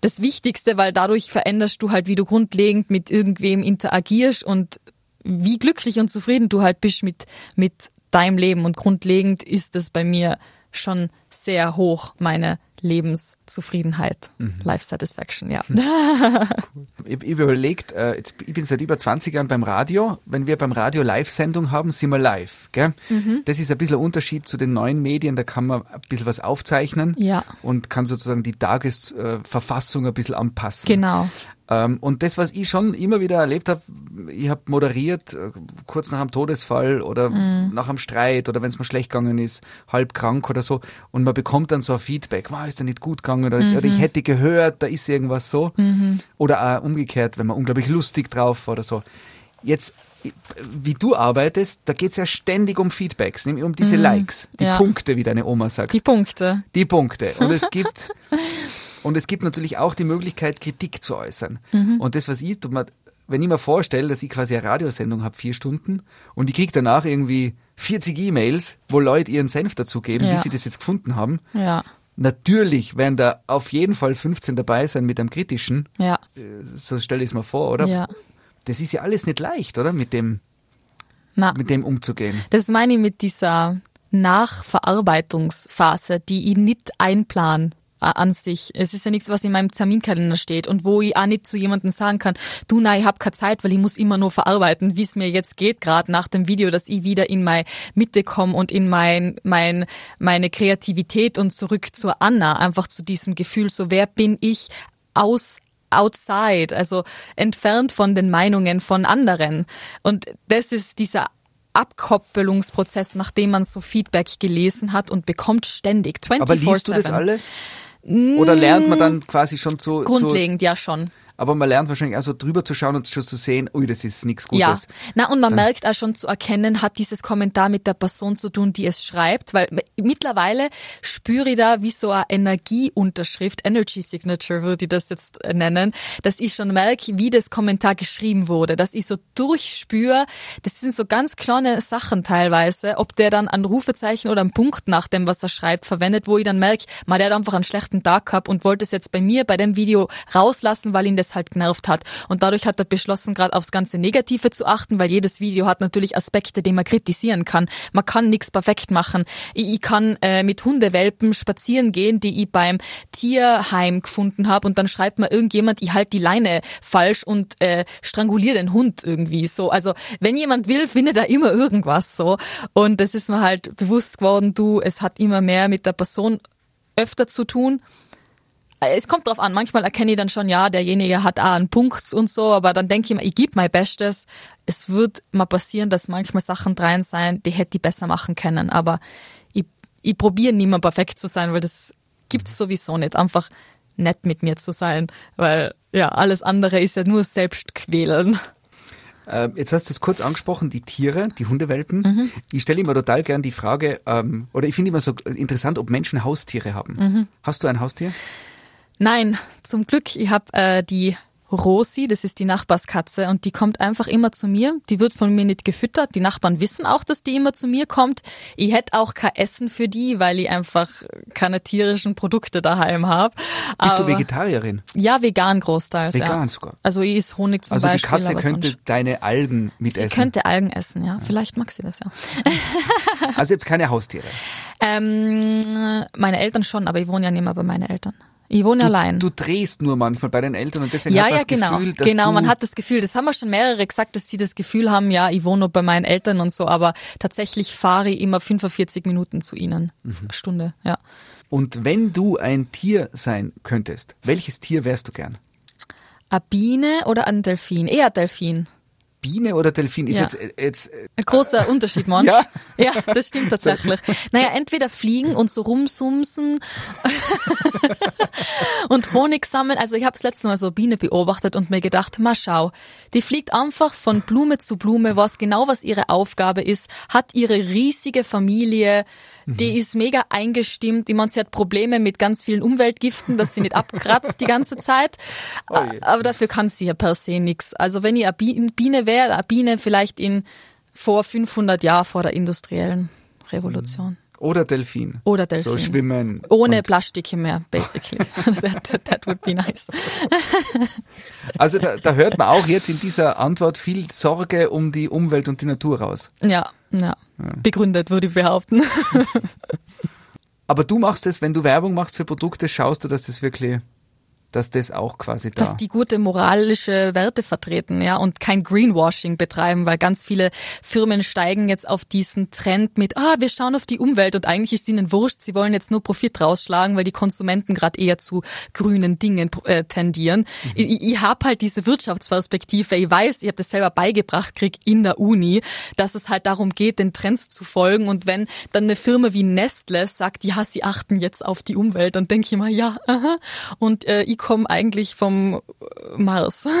das Wichtigste, weil dadurch veränderst du halt, wie du grundlegend mit irgendwem interagierst und wie glücklich und zufrieden du halt bist mit, mit deinem Leben. Und grundlegend ist es bei mir schon sehr hoch, meine Lebenszufriedenheit, mhm. Life Satisfaction, ja. ich, ich überlegt, äh, jetzt, ich bin seit über 20 Jahren beim Radio. Wenn wir beim Radio Live-Sendung haben, sind wir live. Gell? Mhm. Das ist ein bisschen ein Unterschied zu den neuen Medien. Da kann man ein bisschen was aufzeichnen ja. und kann sozusagen die Tagesverfassung ein bisschen anpassen. Genau. Ähm, und das, was ich schon immer wieder erlebt habe, ich habe moderiert, äh, kurz nach einem Todesfall oder Mhm. nach einem Streit oder wenn es mir schlecht gegangen ist, halb krank oder so. Und man bekommt dann so ein Feedback, wow, ist da nicht gut gegangen oder, oder Mhm. ich hätte gehört, da ist irgendwas so. Oder auch umgekehrt, wenn man unglaublich lustig drauf war oder so. Jetzt, wie du arbeitest, da geht's ja ständig um Feedbacks, nämlich um diese Likes, die Mhm. Ja. Punkte, wie deine Oma sagt. Die Punkte. Die Punkte. Und es gibt, und es gibt natürlich auch die Möglichkeit, Kritik zu äußern. Mhm. Und das, was ich, wenn ich mir vorstelle, dass ich quasi eine Radiosendung habe, vier Stunden, und ich krieg danach irgendwie 40 E-Mails, wo Leute ihren Senf dazugeben, wie Ja. sie das jetzt gefunden haben. Ja, Natürlich werden da auf jeden Fall 15 dabei sein mit einem kritischen, ja, so stelle ich es mir vor, oder? ja. Das ist ja alles nicht leicht, oder? Mit dem, Na, mit dem umzugehen. das meine ich mit dieser Nachverarbeitungsphase, die ich nicht einplan äh, an sich. Es ist ja nichts, was in meinem Terminkalender steht und wo ich auch nicht zu jemandem sagen kann, du, nein, ich habe keine Zeit, weil ich muss immer nur verarbeiten, wie es mir jetzt geht, gerade nach dem Video, dass ich wieder in meine Mitte komme und in mein, mein, meine Kreativität und zurück zur Anna, einfach zu diesem Gefühl, so wer bin ich aus outside, also entfernt von den Meinungen von anderen. Und das ist dieser Abkoppelungsprozess, nachdem man so Feedback gelesen hat und bekommt ständig 24/7. Aber liest du das alles? Oder lernt man dann quasi schon zu, zu Grundlegend, ja schon. Aber man lernt wahrscheinlich auch so drüber zu schauen und schon zu sehen, ui, das ist nichts Ja, Gutes. na und man merkt auch schon zu erkennen, hat dieses Kommentar mit der Person zu tun, die es schreibt, weil mittlerweile spüre ich da wie so eine Energieunterschrift, Energy Signature würde ich das jetzt äh, nennen, dass ich schon merke, wie das Kommentar geschrieben wurde, dass ich so durchspüre, das sind so ganz kleine Sachen teilweise, ob der dann ein Rufezeichen oder ein Punkt nach dem, was er schreibt, verwendet, wo ich dann merke, man, der hat einfach einen schlechten Tag gehabt und wollte es jetzt bei mir bei dem Video rauslassen, weil ihn das halt genervt hat. Und dadurch hat er beschlossen, gerade aufs ganze Negative zu achten, weil jedes Video hat natürlich Aspekte, die man kritisieren kann. Man kann nichts perfekt machen. Ich, ich kann äh, mit Hundewelpen spazieren gehen, die ich beim Tierheim gefunden habe und dann schreibt mir irgendjemand, ich halt die Leine falsch und äh, stranguliere den Hund irgendwie so. Also wenn jemand will, findet er immer irgendwas so. Und es ist mir halt bewusst geworden, du, es hat immer mehr mit der Person öfter zu tun. Es kommt drauf an, manchmal erkenne ich dann schon, ja, derjenige hat auch einen Punkt und so, aber dann denke ich mir, ich gebe mein Bestes. Es wird mal passieren, dass manchmal Sachen drein sein, die hätte ich besser machen können, aber ich, ich probiere nie mehr perfekt zu sein, weil das gibt's sowieso nicht. Einfach nett mit mir zu sein, weil ja, alles andere ist ja nur Selbstquälen. Äh, jetzt hast du es kurz angesprochen, die Tiere, die Hundewelpen. Mhm. Ich stelle immer total gern die Frage, ähm, oder ich finde immer so interessant, ob Menschen Haustiere haben. Mhm. Hast du ein Haustier? Nein, zum Glück, ich habe äh, die Rosi, das ist die Nachbarskatze und die kommt einfach immer zu mir. Die wird von mir nicht gefüttert. Die Nachbarn wissen auch, dass die immer zu mir kommt. Ich hätte auch kein Essen für die, weil ich einfach keine tierischen Produkte daheim habe. Bist du Vegetarierin? Ja, vegan großteils. Vegan ja. sogar. Also ich is Honig zum Also die Beispiel. Katze aber könnte sonst- deine Algen Sie mitessen. könnte Algen essen, ja. Vielleicht mag sie das ja. Also jetzt keine Haustiere. Ähm, meine Eltern schon, aber ich wohne ja nicht mehr bei meinen Eltern. Ich wohne allein. Du drehst nur manchmal bei den Eltern und deswegen ja, hat man ja, das genau. Gefühl, dass genau, du man hat das Gefühl, das haben wir schon mehrere gesagt, dass sie das Gefühl haben, ja, ich wohne nur bei meinen Eltern und so, aber tatsächlich fahre ich immer 45 Minuten zu ihnen. Mhm. Stunde, ja. Und wenn du ein Tier sein könntest, welches Tier wärst du gern? Eine Biene oder ein Delfin? Eher Delfin. Biene oder Delfin? Ist Ja. jetzt, äh, jetzt äh, Ein großer Unterschied, Mensch. Ja. ja, das stimmt tatsächlich. Naja, entweder fliegen und so rumsumsen und Honig sammeln. Also ich habe das letzte Mal so eine Biene beobachtet und mir gedacht, mal schau, die fliegt einfach von Blume zu Blume, weiß genau, was ihre Aufgabe ist, hat ihre riesige Familie, die ist mega eingestimmt. Ich meine, sie hat Probleme mit ganz vielen Umweltgiften, dass sie nicht abkratzt die ganze Zeit. Oi. Aber dafür kann sie ja per se nichts. Also wenn ich eine Bi- Biene wäre, eine Biene vielleicht in vor 500 Jahren vor der industriellen Revolution. oder Delfin. Oder Delfin. So schwimmen. Ohne Plastik mehr, basically. that, that would be nice. Also da, da hört man auch jetzt in dieser Antwort viel Sorge um die Umwelt und die Natur raus. Ja, ja. Begründet, würde ich behaupten. Aber du machst es, wenn du Werbung machst für Produkte, schaust du, dass das wirklich dass das auch quasi da. dass die gute moralische Werte vertreten, ja, und kein Greenwashing betreiben, weil ganz viele Firmen steigen jetzt auf diesen Trend mit, ah, wir schauen auf die Umwelt und eigentlich ist ihnen wurscht, sie wollen jetzt nur Profit rausschlagen, weil die Konsumenten gerade eher zu grünen Dingen äh, tendieren. Mhm. Ich, ich habe halt diese Wirtschaftsperspektive, ich weiß, ich habe das selber beigebracht krieg in der Uni, dass es halt darum geht, den Trends zu folgen und wenn dann eine Firma wie Nestle sagt, ja, sie achten jetzt auf die Umwelt, dann denke ich immer, ja, aha. und äh, ich komme eigentlich vom äh, Mars.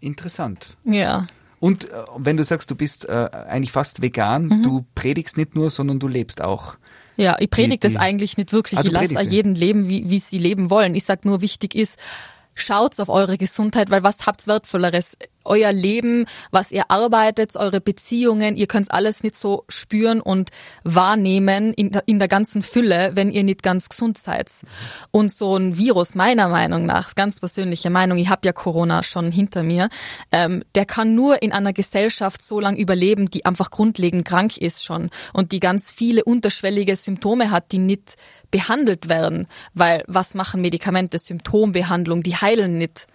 Interessant. ja. Und äh, wenn du sagst, du bist äh, eigentlich fast vegan, Mhm. du predigst nicht nur, sondern du lebst auch. Ja, ich predige das eigentlich nicht wirklich. Ah, ich lasse jeden leben, wie, wie sie leben wollen. Ich sag nur, wichtig ist, schaut's auf eure Gesundheit, weil was habt's Wertvolleres? Euer Leben, was ihr arbeitet, eure Beziehungen, ihr könnt's alles nicht so spüren und wahrnehmen in der, in der ganzen Fülle, wenn ihr nicht ganz gesund seid. Und so ein Virus, meiner Meinung nach, ganz persönliche Meinung, ich habe ja Corona schon hinter mir, ähm, der kann nur in einer Gesellschaft so lang überleben, die einfach grundlegend krank ist schon und die ganz viele unterschwellige Symptome hat, die nicht behandelt werden, weil was machen Medikamente, Symptombehandlung, die heilen nicht.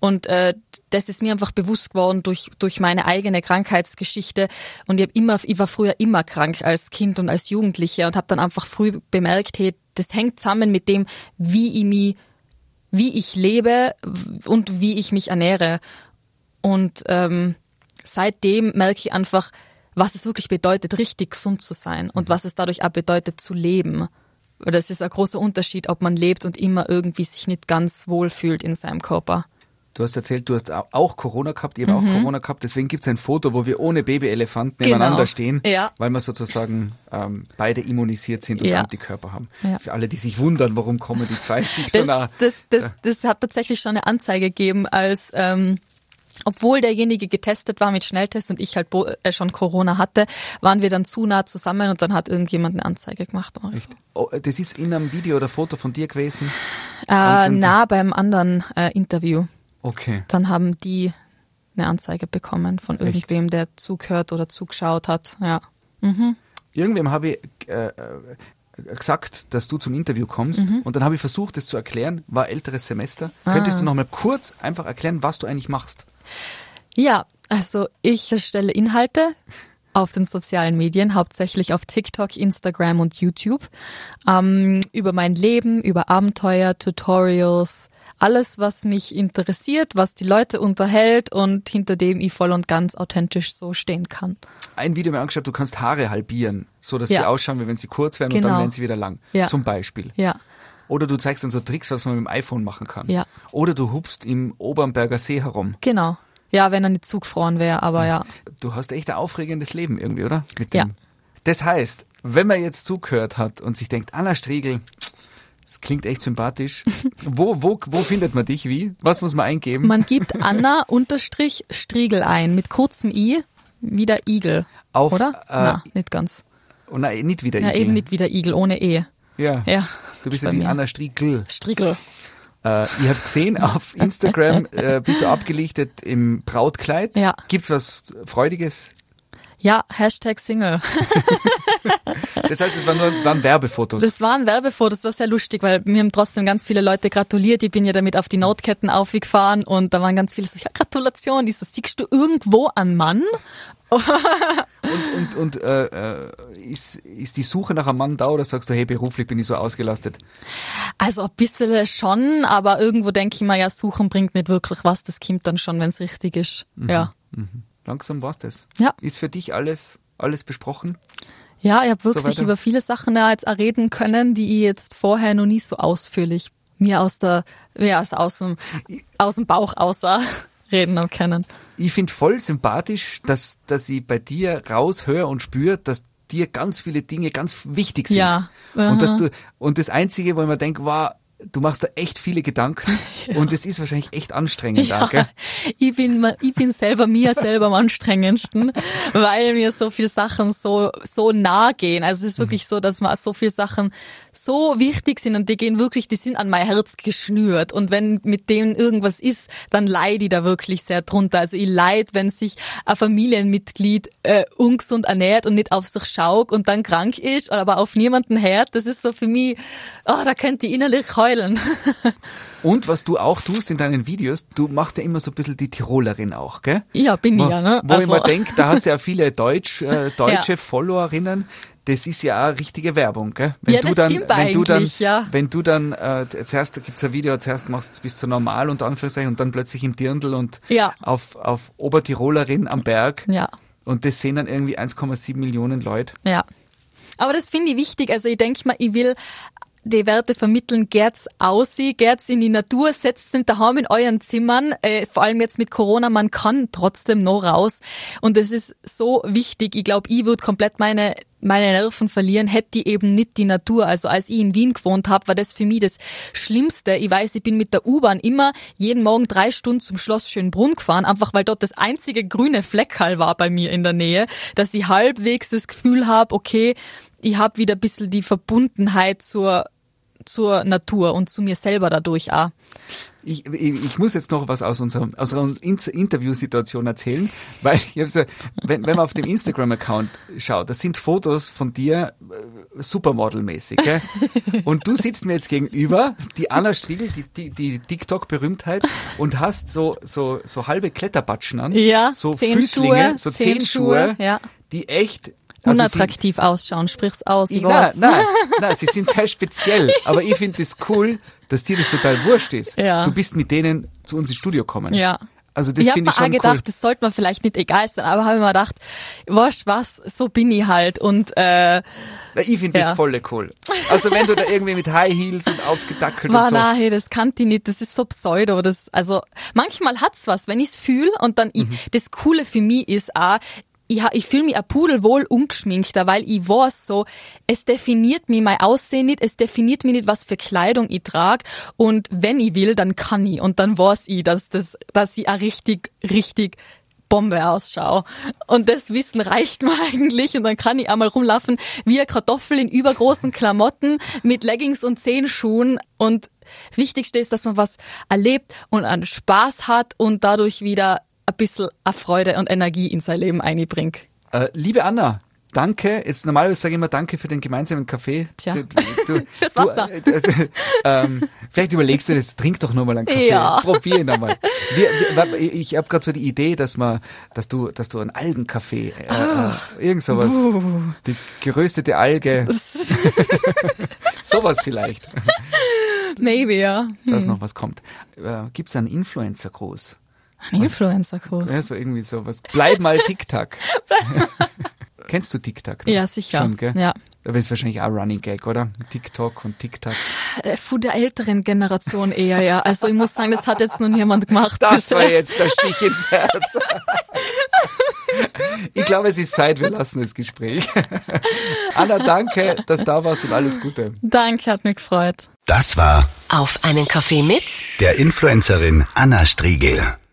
Und äh, das ist mir einfach bewusst geworden durch durch meine eigene Krankheitsgeschichte. Und ich hab immer, ich war früher immer krank als Kind und als Jugendliche und habe dann einfach früh bemerkt, hey, das hängt zusammen mit dem, wie ich mich, wie ich lebe und wie ich mich ernähre. Und ähm, seitdem merke ich einfach, was es wirklich bedeutet, richtig gesund zu sein und was es dadurch auch bedeutet, zu leben. Weil Das ist ein großer Unterschied, ob man lebt und immer irgendwie sich nicht ganz wohl fühlt in seinem Körper. Du hast erzählt, du hast au- auch Corona gehabt, ich habe auch Corona gehabt, deswegen gibt es ein Foto, wo wir ohne Babyelefanten Mhm. Genau. nebeneinander stehen, Ja. weil wir sozusagen ähm, beide immunisiert sind und Ja. Antikörper haben. Ja. Für alle, die sich wundern, warum kommen die zwei sich so Das, nah. das, das, das hat tatsächlich schon eine Anzeige gegeben, als ähm, obwohl derjenige getestet war mit Schnelltest und ich halt äh, schon Corona hatte, waren wir dann zu nah zusammen und dann hat irgendjemand eine Anzeige gemacht. oder so. Oh, das ist in einem Video oder Foto von dir gewesen? Äh, nah beim anderen äh, Interview. Okay. Dann haben die eine Anzeige bekommen von irgendwem, der zugehört oder zugeschaut hat. Ja. Irgendwem habe ich äh, äh, gesagt, dass du zum Interview kommst Mhm. und dann habe ich versucht, es zu erklären, war älteres Semester. Ah. Könntest du noch mal kurz einfach erklären, was du eigentlich machst? Ja, also ich erstelle Inhalte auf den sozialen Medien, hauptsächlich auf TikTok, Instagram und YouTube, ähm, über mein Leben, über Abenteuer, Tutorials, alles, was mich interessiert, was die Leute unterhält und hinter dem ich voll und ganz authentisch so stehen kann. Ein Video mir angeschaut, du kannst Haare halbieren, so dass Ja. sie ausschauen, wie wenn sie kurz wären und Genau. dann werden sie wieder lang. Ja. Zum Beispiel. Ja, Oder du zeigst dann so Tricks, was man mit dem iPhone machen kann. Ja. Oder du hupst im Obernberger See herum. genau. Ja, wenn er nicht zugefroren wäre, aber ja. Du hast echt ein aufregendes Leben irgendwie, oder? Mit Ja. Das heißt, wenn man jetzt zugehört hat und sich denkt, Anna Striegel, das klingt echt sympathisch. wo, wo, wo findet man dich? Wie? Was muss man eingeben? Man gibt Anna unterstrich Striegel ein mit kurzem i, wie der Igel. Auf, oder? äh, Na, nicht ganz. oh nein, nicht wieder Ja, Igel. eben nicht wie der Igel, ohne e. Ja. Ja. Du bist ja die mir. Anna Striegel. Striegel. Äh, ich habe gesehen, auf Instagram äh, bist du abgelichtet im Brautkleid. Ja. Gibt's was Freudiges? Ja, Hashtag Single. Das heißt, es waren nur waren Werbefotos. Das war ein Werbefoto, das war sehr lustig, weil mir haben trotzdem ganz viele Leute gratuliert. Ich bin ja damit auf die Notketten aufgefahren und da waren ganz viele so, ja, Gratulation. Die so, siehst du irgendwo einen Mann? Und, und, und äh, äh, ist, ist die Suche nach einem Mann da oder sagst du, hey, beruflich bin ich so ausgelastet? Also ein bisschen schon, aber irgendwo denke ich mir, ja, suchen bringt nicht wirklich was. Das kommt dann schon, wenn es richtig ist. Ja. Langsam war's das. Ja. Ist für dich alles, alles besprochen? Ja, ich habe wirklich weiter. über viele Sachen ja jetzt reden können, die ich jetzt vorher noch nie so ausführlich mir aus der, ja, aus, aus, dem, aus dem Bauch außer reden haben können. Ich find voll sympathisch, dass, dass ich bei dir raushöre und spüre, dass dir ganz viele Dinge ganz wichtig sind. Ja. Und dass du, und das Einzige, wo ich mir denke, wow, du machst da echt viele Gedanken und es ist wahrscheinlich echt anstrengend, Ja, gell? ich bin, ich bin selber mir selber am anstrengendsten, weil mir so viele Sachen so, so nah gehen. Also es ist wirklich so, dass mir so viele Sachen so wichtig sind und die gehen wirklich, die sind an mein Herz geschnürt. Und wenn mit denen irgendwas ist, dann leide ich da wirklich sehr drunter. Also ich leid, wenn sich ein Familienmitglied äh, ungesund ernährt und nicht auf sich schaut und dann krank ist, aber auf niemanden hört. Das ist so für mich, oh, da könnte ich innerlich heulen heulen. Und was du auch tust in deinen Videos, du machst ja immer so ein bisschen die Tirolerin auch, gell? Ja, bin ich ja, ne? Wo Also- ich mir denke, da hast du ja viele Deutsch, äh, deutsche Ja. Followerinnen. Das ist ja auch richtige Werbung, gell? Wenn Ja, das dann, stimmt wenn du dann, eigentlich, ja. Wenn du dann, äh, zuerst gibt's ein Video, zuerst machst du es bis zu normal und Anführungszeichen und dann plötzlich im Dirndl und Ja. auf, auf Obertirolerin am Berg. Ja. Und das sehen dann irgendwie 1,7 Millionen Leute. Ja. Aber das finde ich wichtig. Also ich denke mal, ich will die Werte vermitteln, geht's aus, geht's in die Natur, setzt sind daheim in euren Zimmern, äh, vor allem jetzt mit Corona, man kann trotzdem noch raus. Und es ist so wichtig. Ich glaube, ich würde komplett meine meine Nerven verlieren, hätte ich eben nicht die Natur. Also als ich in Wien gewohnt habe, war das für mich das Schlimmste. Ich weiß, ich bin mit der U-Bahn immer jeden Morgen drei Stunden zum Schloss Schönbrunn gefahren, einfach weil dort das einzige grüne Fleckerl war bei mir in der Nähe, dass ich halbwegs das Gefühl habe, okay, ich habe wieder ein bisschen die Verbundenheit zur zur Natur und zu mir selber dadurch auch. Ich, ich, ich muss jetzt noch was aus unserer, aus unserer In- Interviewsituation erzählen, weil ich hab so, wenn, wenn man auf dem Instagram-Account schaut, das sind Fotos von dir äh, Supermodel-mäßig, gell? Und du sitzt mir jetzt gegenüber, die Anna Striegel, die, die, die TikTok-Berühmtheit, und hast so, so, so halbe Kletterbatschen an, Ja, so Zehenschuhe, Füßlinge, so Zehenschuhe, Zehenschuhe, ja. die echt also Unattraktiv ausschauen, sprich's aus, ich nein, nein, nein, sie sind sehr speziell. Aber ich finde es cool, dass dir das total wurscht ist. Ja. Du bist mit denen zu uns ins Studio gekommen. Ja. Also das ich habe mir ich auch gedacht, cool. das sollte man vielleicht nicht egal sein, aber habe ich mir gedacht, weißt was, so bin ich halt und äh, Na, Ich finde das Ja. voll cool. Also wenn du da irgendwie mit High Heels und aufgedackelt war und so. na, hey, das kannte ich nicht, das ist so pseudo, das also manchmal hat's was, wenn ich's fühl und dann Mhm. ich, das coole für mich ist auch ich, ich fühle mich ein pudelwohl ungeschminkter, weil ich weiß so, es definiert mich mein Aussehen nicht, es definiert mich nicht, was für Kleidung ich trage und wenn ich will, dann kann ich. Und dann weiß ich, dass das, dass ich auch richtig, richtig Bombe ausschaue. Und das Wissen reicht mir eigentlich. Und dann kann ich einmal rumlaufen wie eine Kartoffel in übergroßen Klamotten mit Leggings und Zehenschuhen. Und das Wichtigste ist, dass man was erlebt und einen Spaß hat und dadurch wieder ein bisschen eine Freude und Energie in sein Leben einbringt. Äh, liebe Anna, danke. Jetzt normalerweise sage ich immer danke für den gemeinsamen Kaffee. Tja. Du, du, Fürs Wasser. Du, äh, äh, ähm, vielleicht überlegst du das, trink doch nur mal einen Kaffee. Ja. Probier ihn einmal. Wir, wir, ich habe gerade so die Idee, dass man, dass du, dass du einen Algenkaffee, äh, äh, irgend sowas, Buh. die geröstete Alge, sowas vielleicht, Maybe, ja. dass noch was kommt. Äh, Gibt's einen Influencer-Gruß? Ein Influencer-Kurs. Ja, so irgendwie sowas. Bleib mal TikTok. Kennst du TikTok? ne? Ja, sicher. Schon, gell? Ja. Aber ist wahrscheinlich auch Running Gag, oder? TikTok und TikTok. Äh, Von der älteren Generation eher, ja. Also ich muss sagen, das hat jetzt noch niemand gemacht. Das war bisher. jetzt der Stich ins Herz. Ich glaube, es ist Zeit, wir lassen das Gespräch. Anna, danke, dass du da warst und alles Gute. Danke, hat mich gefreut. Das war Auf einen Kaffee mit der Influencerin Anna Striegel.